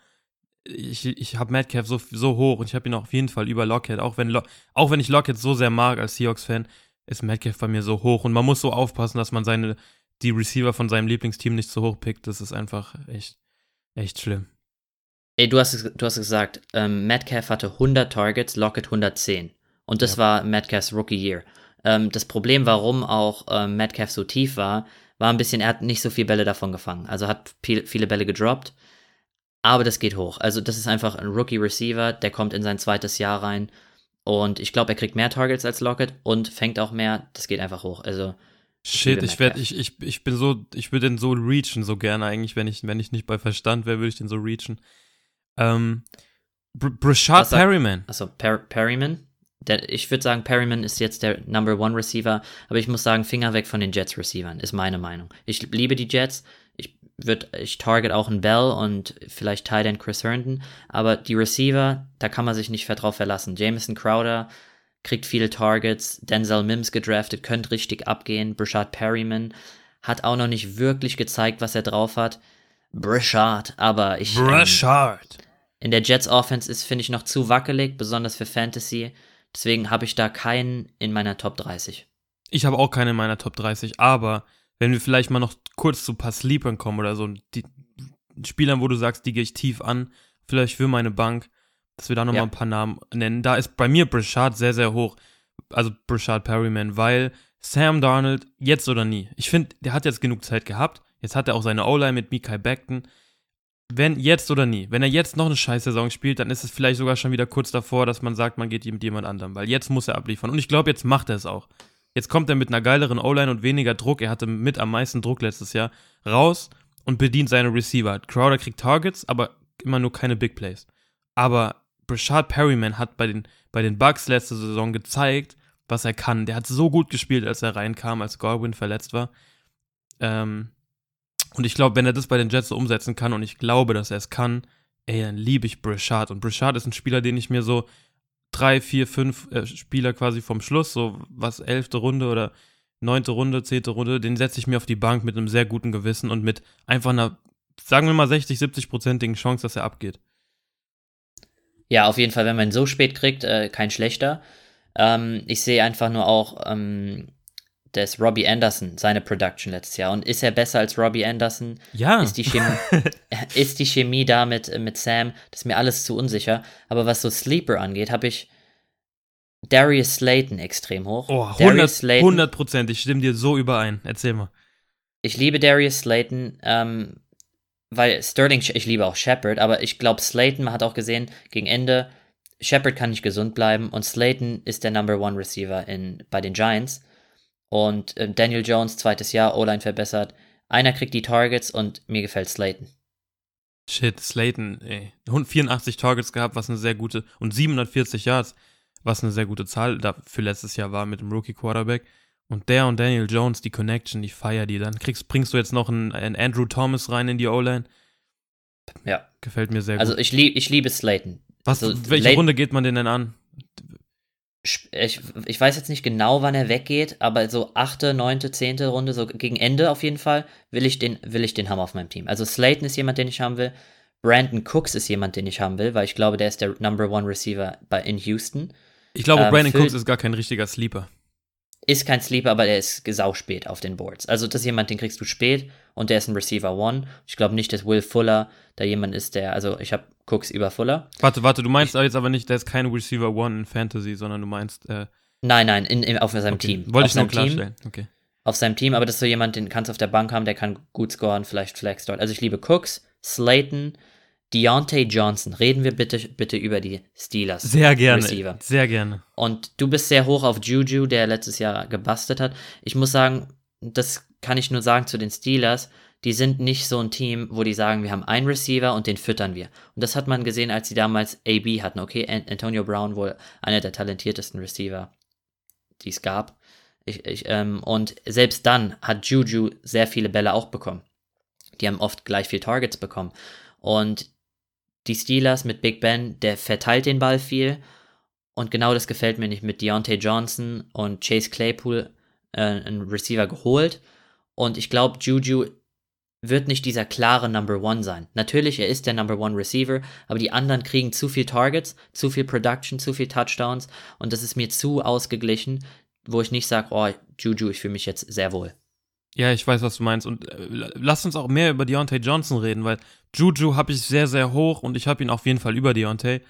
Ich, ich habe Metcalf so, so hoch und ich habe ihn auf jeden Fall über Lockett. Auch wenn, auch wenn ich Lockett so sehr mag als Seahawks-Fan, ist Metcalf bei mir so hoch. Und man muss so aufpassen, dass man seine die Receiver von seinem Lieblingsteam nicht so hoch pickt, das ist einfach echt, echt schlimm. Ey, du hast, du hast gesagt, ähm, Metcalf hatte 100 Targets, Lockett 110. Und das ja. war Metcalfs Rookie Year. Ähm, das Problem, warum auch ähm, Metcalf so tief war, war ein bisschen, er hat nicht so viele Bälle davon gefangen. Also hat viel, viele Bälle gedroppt. Aber das geht hoch. Also das ist einfach ein Rookie Receiver, der kommt in sein zweites Jahr rein. Und ich glaube, er kriegt mehr Targets als Lockett und fängt auch mehr. Das geht einfach hoch. Also Shit, ich werde, ich, ich, ich bin so, ich würde den so reachen, so gerne eigentlich, wenn ich, wenn ich nicht bei Verstand wäre, würde ich den so reachen. Ähm, Brashad Perryman. Achso, per Perryman? Der, ich würde sagen, Perryman ist jetzt der Number One Receiver, aber ich muss sagen, Finger weg von den Jets Receivern, ist meine Meinung. Ich liebe die Jets. Ich würde, ich target auch einen Bell und vielleicht Tight End Chris Herndon, aber die Receiver, da kann man sich nicht drauf verlassen. Jameson Crowder kriegt viele Targets, Denzel Mims gedraftet, könnte richtig abgehen, Brashad Perryman hat auch noch nicht wirklich gezeigt, was er drauf hat. Brashard, aber ich. Brashard. Ähm, in der Jets Offense ist, finde ich, noch zu wackelig, besonders für Fantasy. Deswegen habe ich da keinen in meiner Top 30. Ich habe auch keinen in meiner Top 30, aber wenn wir vielleicht mal noch kurz zu ein paar Sleepern kommen oder so, die Spielern, wo du sagst, die gehe ich tief an, vielleicht für meine Bank, dass wir da nochmal ja. ein paar Namen nennen. Da ist bei mir Brashard sehr, sehr hoch. Also Brashard Perryman, weil Sam Darnold jetzt oder nie. Ich finde, der hat jetzt genug Zeit gehabt. Jetzt hat er auch seine O-Line mit Mikai Beckton wenn jetzt oder nie, wenn er jetzt noch eine Scheißsaison spielt, dann ist es vielleicht sogar schon wieder kurz davor, dass man sagt, man geht mit jemand anderem, weil jetzt muss er abliefern. Und ich glaube, jetzt macht er es auch. Jetzt kommt er mit einer geileren O-Line und weniger Druck. Er hatte mit am meisten Druck letztes Jahr raus und bedient seine Receiver. Crowder kriegt Targets, aber immer nur keine Big Plays. Aber Brashad Perryman hat bei den, bei den Bucks letzte Saison gezeigt, was er kann. Der hat so gut gespielt, als er reinkam, als Godwin verletzt war. Ähm, und ich glaube, wenn er das bei den Jets so umsetzen kann, und ich glaube, dass er es kann, ey, dann liebe ich Brashard. Und Brashard ist ein Spieler, den ich mir so drei, vier, fünf äh, Spieler quasi vom Schluss, so was, elfte Runde oder neunte Runde, zehnte Runde, den setze ich mir auf die Bank mit einem sehr guten Gewissen und mit einfach einer, sagen wir mal, 60, 70-prozentigen Chance, dass er abgeht. Ja, auf jeden Fall, wenn man ihn so spät kriegt, äh, kein schlechter. Ähm, ich sehe einfach nur auch, ähm, des Robbie Anderson, seine Production letztes Jahr. Und ist er besser als Robbie Anderson? Ja. Ist die Chemie, ist die Chemie da mit, mit Sam? Das ist mir alles zu unsicher. Aber was so Sleeper angeht, habe ich Darius Slayton extrem hoch. Oh, 100, Slayton, 100 Ich stimme dir so überein. Erzähl mal. Ich liebe Darius Slayton, ähm, weil Sterling, ich liebe auch Shepard, aber ich glaube, Slayton, man hat auch gesehen, gegen Ende, Shepard kann nicht gesund bleiben und Slayton ist der Number One Receiver in, bei den Giants. Und äh, Daniel Jones, zweites Jahr, O-Line verbessert. Einer kriegt die Targets und mir gefällt Slayton. Shit, Slayton, ey. 84 Targets gehabt, was eine sehr gute, und 740 Yards, was eine sehr gute Zahl für letztes Jahr war mit dem Rookie Quarterback. Und der und Daniel Jones, die Connection, die feier die. Dann kriegst, bringst du jetzt noch einen, einen Andrew Thomas rein in die O-Line. Ja. Gefällt mir sehr also gut. Also ich, lieb, ich liebe Slayton. Was, also, welche Runde geht man den denn an? Ich, ich weiß jetzt nicht genau, wann er weggeht, aber so achte, neunte, zehnte Runde, so gegen Ende auf jeden Fall, will ich den, will ich den haben auf meinem Team. Also Slayton ist jemand, den ich haben will. Brandon Cooks ist jemand, den ich haben will, weil ich glaube, der ist der Number One Receiver bei, in Houston. Ich glaube, ähm, Brandon Cooks ist gar kein richtiger Sleeper. Ist kein Sleeper, aber der ist sau spät auf den Boards. Also das ist jemand, den kriegst du spät und der ist ein Receiver One. Ich glaube nicht, dass Will Fuller da jemand ist, der, also ich habe Cooks über Fuller. Warte, warte, du meinst ich, jetzt aber nicht, der ist kein Receiver One in Fantasy, sondern du meinst. Äh, nein, nein, in, in, auf seinem okay. Team. Wollte auf ich nur klarstellen. Team, okay. Auf seinem Team, aber das ist so jemand, den kannst du auf der Bank haben, der kann gut scoren, vielleicht Flex dort. Also ich liebe Cooks, Slayton, Deontay Johnson. Reden wir bitte, bitte über die Steelers. Sehr gerne. Receiver. Sehr gerne. Und du bist sehr hoch auf Juju, der letztes Jahr gebastelt hat. Ich muss sagen, das kann ich nur sagen zu den Steelers. Die sind nicht so ein Team, wo die sagen, wir haben einen Receiver und den füttern wir. Und das hat man gesehen, als sie damals AB hatten. Okay, Antonio Brown wohl einer der talentiertesten Receiver, die es gab. Ich, ich, ähm, und selbst dann hat Juju sehr viele Bälle auch bekommen. Die haben oft gleich viel Targets bekommen. Und die Steelers mit Big Ben, der verteilt den Ball viel. Und genau das gefällt mir nicht mit Deontay Johnson und Chase Claypool, äh, einen Receiver geholt. Und ich glaube, Juju wird nicht dieser klare Number One sein. Natürlich, er ist der Number One Receiver, aber die anderen kriegen zu viel Targets, zu viel Production, zu viel Touchdowns und das ist mir zu ausgeglichen, wo ich nicht sage, oh, Juju, ich fühle mich jetzt sehr wohl. Ja, ich weiß, was du meinst. Und äh, lass uns auch mehr über Deontay Johnson reden, weil Juju habe ich sehr, sehr hoch und ich habe ihn auf jeden Fall über Deontay.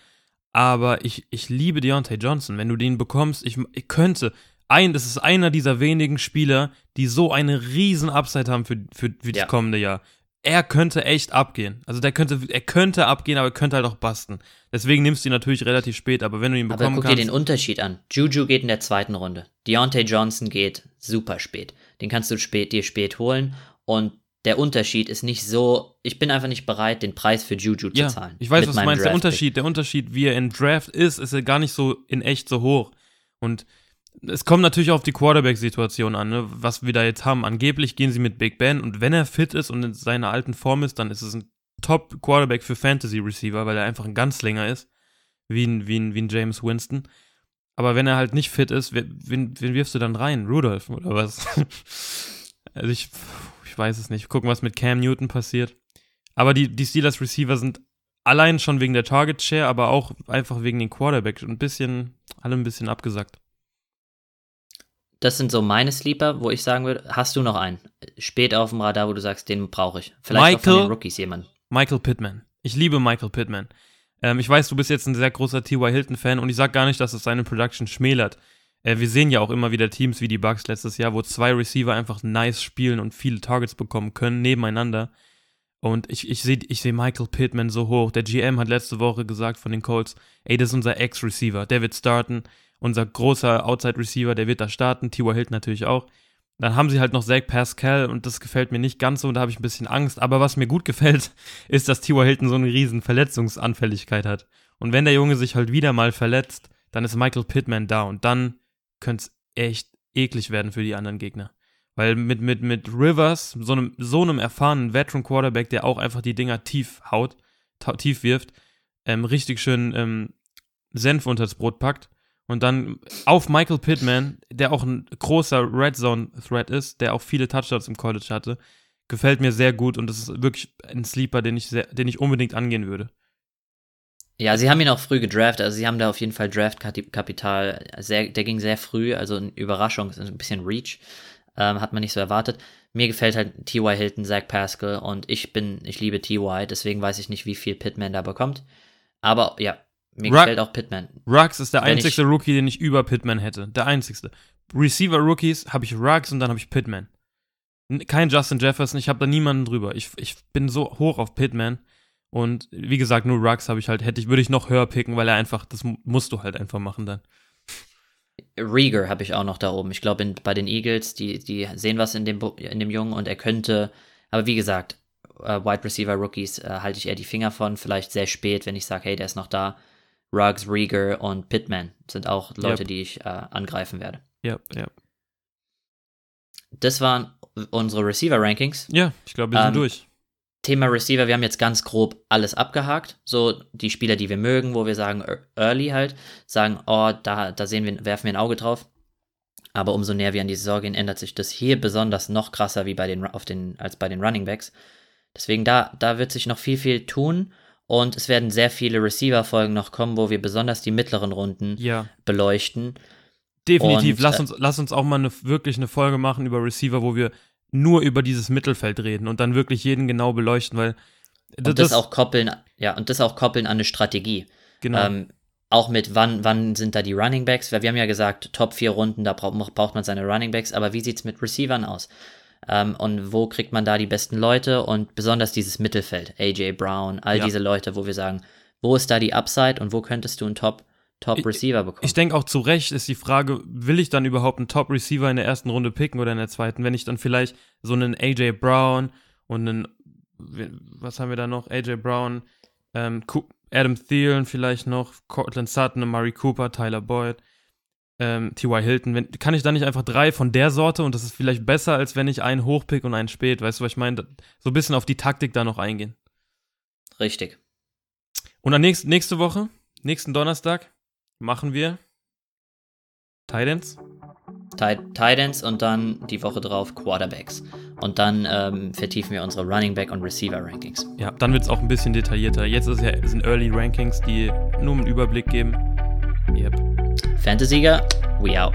Aber ich, ich liebe Deontay Johnson. Wenn du den bekommst, ich, ich könnte. Ein, das ist einer dieser wenigen Spieler, die so eine riesen Upside haben für, für, für das ja. kommende Jahr. Er könnte echt abgehen. Also der könnte, er könnte abgehen, aber er könnte halt auch basten. Deswegen nimmst du ihn natürlich relativ spät, aber wenn du ihn bekommen kannst. Aber guck kannst, dir den Unterschied an. Juju geht in der zweiten Runde. Deontay Johnson geht super spät. Den kannst du spät, dir spät holen und der Unterschied ist nicht so, ich bin einfach nicht bereit, den Preis für Juju ja, zu zahlen. Ich weiß, was du meinst. Der Unterschied, der Unterschied, wie er in Draft ist, ist er gar nicht so in echt so hoch. Und es kommt natürlich auf die Quarterback-Situation an, ne? was wir da jetzt haben. Angeblich gehen sie mit Big Ben und wenn er fit ist und in seiner alten Form ist, dann ist es ein Top-Quarterback für Fantasy-Receiver, weil er einfach ein Ganzlinger ist, wie ein, wie, ein, wie ein James Winston. Aber wenn er halt nicht fit ist, wen, wen wirfst du dann rein? Rudolph oder was? also ich, ich weiß es nicht. Gucken, was mit Cam Newton passiert. Aber die, die Steelers Receiver sind allein schon wegen der Target Share, aber auch einfach wegen den Quarterback ein bisschen, alle ein bisschen abgesackt. Das sind so meine Sleeper, wo ich sagen würde, hast du noch einen? Spät auf dem Radar, wo du sagst, den brauche ich. Vielleicht Michael, auch von den Rookies jemand. Michael Pittman. Ich liebe Michael Pittman. Ähm, ich weiß, du bist jetzt ein sehr großer T.Y. Hilton-Fan und ich sag gar nicht, dass es seine Production schmälert. Äh, wir sehen ja auch immer wieder Teams wie die Bucks letztes Jahr, wo zwei Receiver einfach nice spielen und viele Targets bekommen können, nebeneinander. Und ich, ich sehe ich seh Michael Pittman so hoch. Der GM hat letzte Woche gesagt von den Colts, ey, das ist unser Ex-Receiver, der wird starten. Unser großer Outside-Receiver, der wird da starten. T.Y. Hilton natürlich auch. Dann haben sie halt noch Zach Pascal und das gefällt mir nicht ganz so und da habe ich ein bisschen Angst. Aber was mir gut gefällt, ist, dass T.Y. Hilton so eine riesen Verletzungsanfälligkeit hat. Und wenn der Junge sich halt wieder mal verletzt, dann ist Michael Pittman da und dann könnte es echt eklig werden für die anderen Gegner. Weil mit, mit, mit Rivers, so einem, so einem erfahrenen Veteran Quarterback, der auch einfach die Dinger tief haut, tief wirft, ähm, richtig schön ähm, Senf unters Brot packt, und dann auf Michael Pittman, der auch ein großer Red Zone Threat ist, der auch viele Touchdowns im College hatte, gefällt mir sehr gut und das ist wirklich ein Sleeper, den ich, sehr, den ich unbedingt angehen würde. Ja, sie haben ihn auch früh gedraftet, also sie haben da auf jeden Fall Draftkapital, der ging sehr früh, also eine Überraschung, ein bisschen Reach, ähm, hat man nicht so erwartet. Mir gefällt halt T.Y. Hilton, Zach Pascal und ich bin, ich liebe T.Y., deswegen weiß ich nicht, wie viel Pittman da bekommt. Aber ja, mir Rugg gefällt auch Pittman. Ruggs ist der Wenn einzigste Rookie, den ich über Pittman hätte. Der einzigste. Receiver-Rookies habe ich Ruggs und dann habe ich Pittman. Kein Justin Jefferson, ich habe da niemanden drüber. Ich, ich bin so hoch auf Pittman. Und wie gesagt, nur Ruggs habe ich halt, hätte ich, würde ich noch höher picken, weil er einfach, das musst du halt einfach machen dann. Rieger habe ich auch noch da oben. Ich glaube, bei den Eagles, die, die sehen was in dem, in dem Jungen und er könnte, aber wie gesagt, äh, Wide Receiver Rookies äh, halte ich eher die Finger von, vielleicht sehr spät, wenn ich sage, hey, der ist noch da. Ruggs, Rieger und Pittman sind auch Leute, yep. die ich äh, angreifen werde. Ja, yep, ja. Yep. Das waren unsere Receiver-Rankings. Ja, ich glaube, wir sind ähm, durch. Thema Receiver, wir haben jetzt ganz grob alles abgehakt. So die Spieler, die wir mögen, wo wir sagen, early halt, sagen, oh, da, da sehen wir, werfen wir ein Auge drauf. Aber umso näher wir an die Saison gehen, ändert sich das hier besonders noch krasser wie bei den, auf den, als bei den Running Backs. Deswegen da, da wird sich noch viel, viel tun. Und es werden sehr viele Receiver-Folgen noch kommen, wo wir besonders die mittleren Runden ja. beleuchten. Definitiv. Und, lass, äh, uns, lass uns auch mal eine, wirklich eine Folge machen über Receiver, wo wir nur über dieses Mittelfeld reden und dann wirklich jeden genau beleuchten, weil das, und das auch koppeln, ja, und das auch koppeln an eine Strategie. Genau. Ähm, auch mit wann, wann sind da die Running Backs? Weil wir haben ja gesagt, Top 4 Runden, da braucht, braucht man seine Running Backs, aber wie sieht es mit Receivern aus? Ähm, und wo kriegt man da die besten Leute und besonders dieses Mittelfeld, AJ Brown, all ja. diese Leute, wo wir sagen, wo ist da die Upside und wo könntest du einen Top, Top Receiver bekommen? Ich, ich denke auch zu Recht ist die Frage, will ich dann überhaupt einen Top Receiver in der ersten Runde picken oder in der zweiten, wenn ich dann vielleicht so einen AJ Brown und einen, was haben wir da noch? AJ Brown, ähm, Adam Thielen vielleicht noch, Cortland Sutton, Murray Cooper, Tyler Boyd ähm, T.Y. Hilton, wenn, kann ich da nicht einfach drei von der Sorte und das ist vielleicht besser, als wenn ich einen hochpick und einen spät, weißt du, was ich meine? So ein bisschen auf die Taktik da noch eingehen. Richtig. Und dann nächst, nächste Woche, nächsten Donnerstag, machen wir Titans. Titans und dann die Woche drauf Quarterbacks. Und dann ähm, vertiefen wir unsere Running Back und Receiver Rankings. Ja, dann wird es auch ein bisschen detaillierter. Jetzt ist ja, sind Early Rankings, die nur einen Überblick geben. Yep. Fantasy, we out.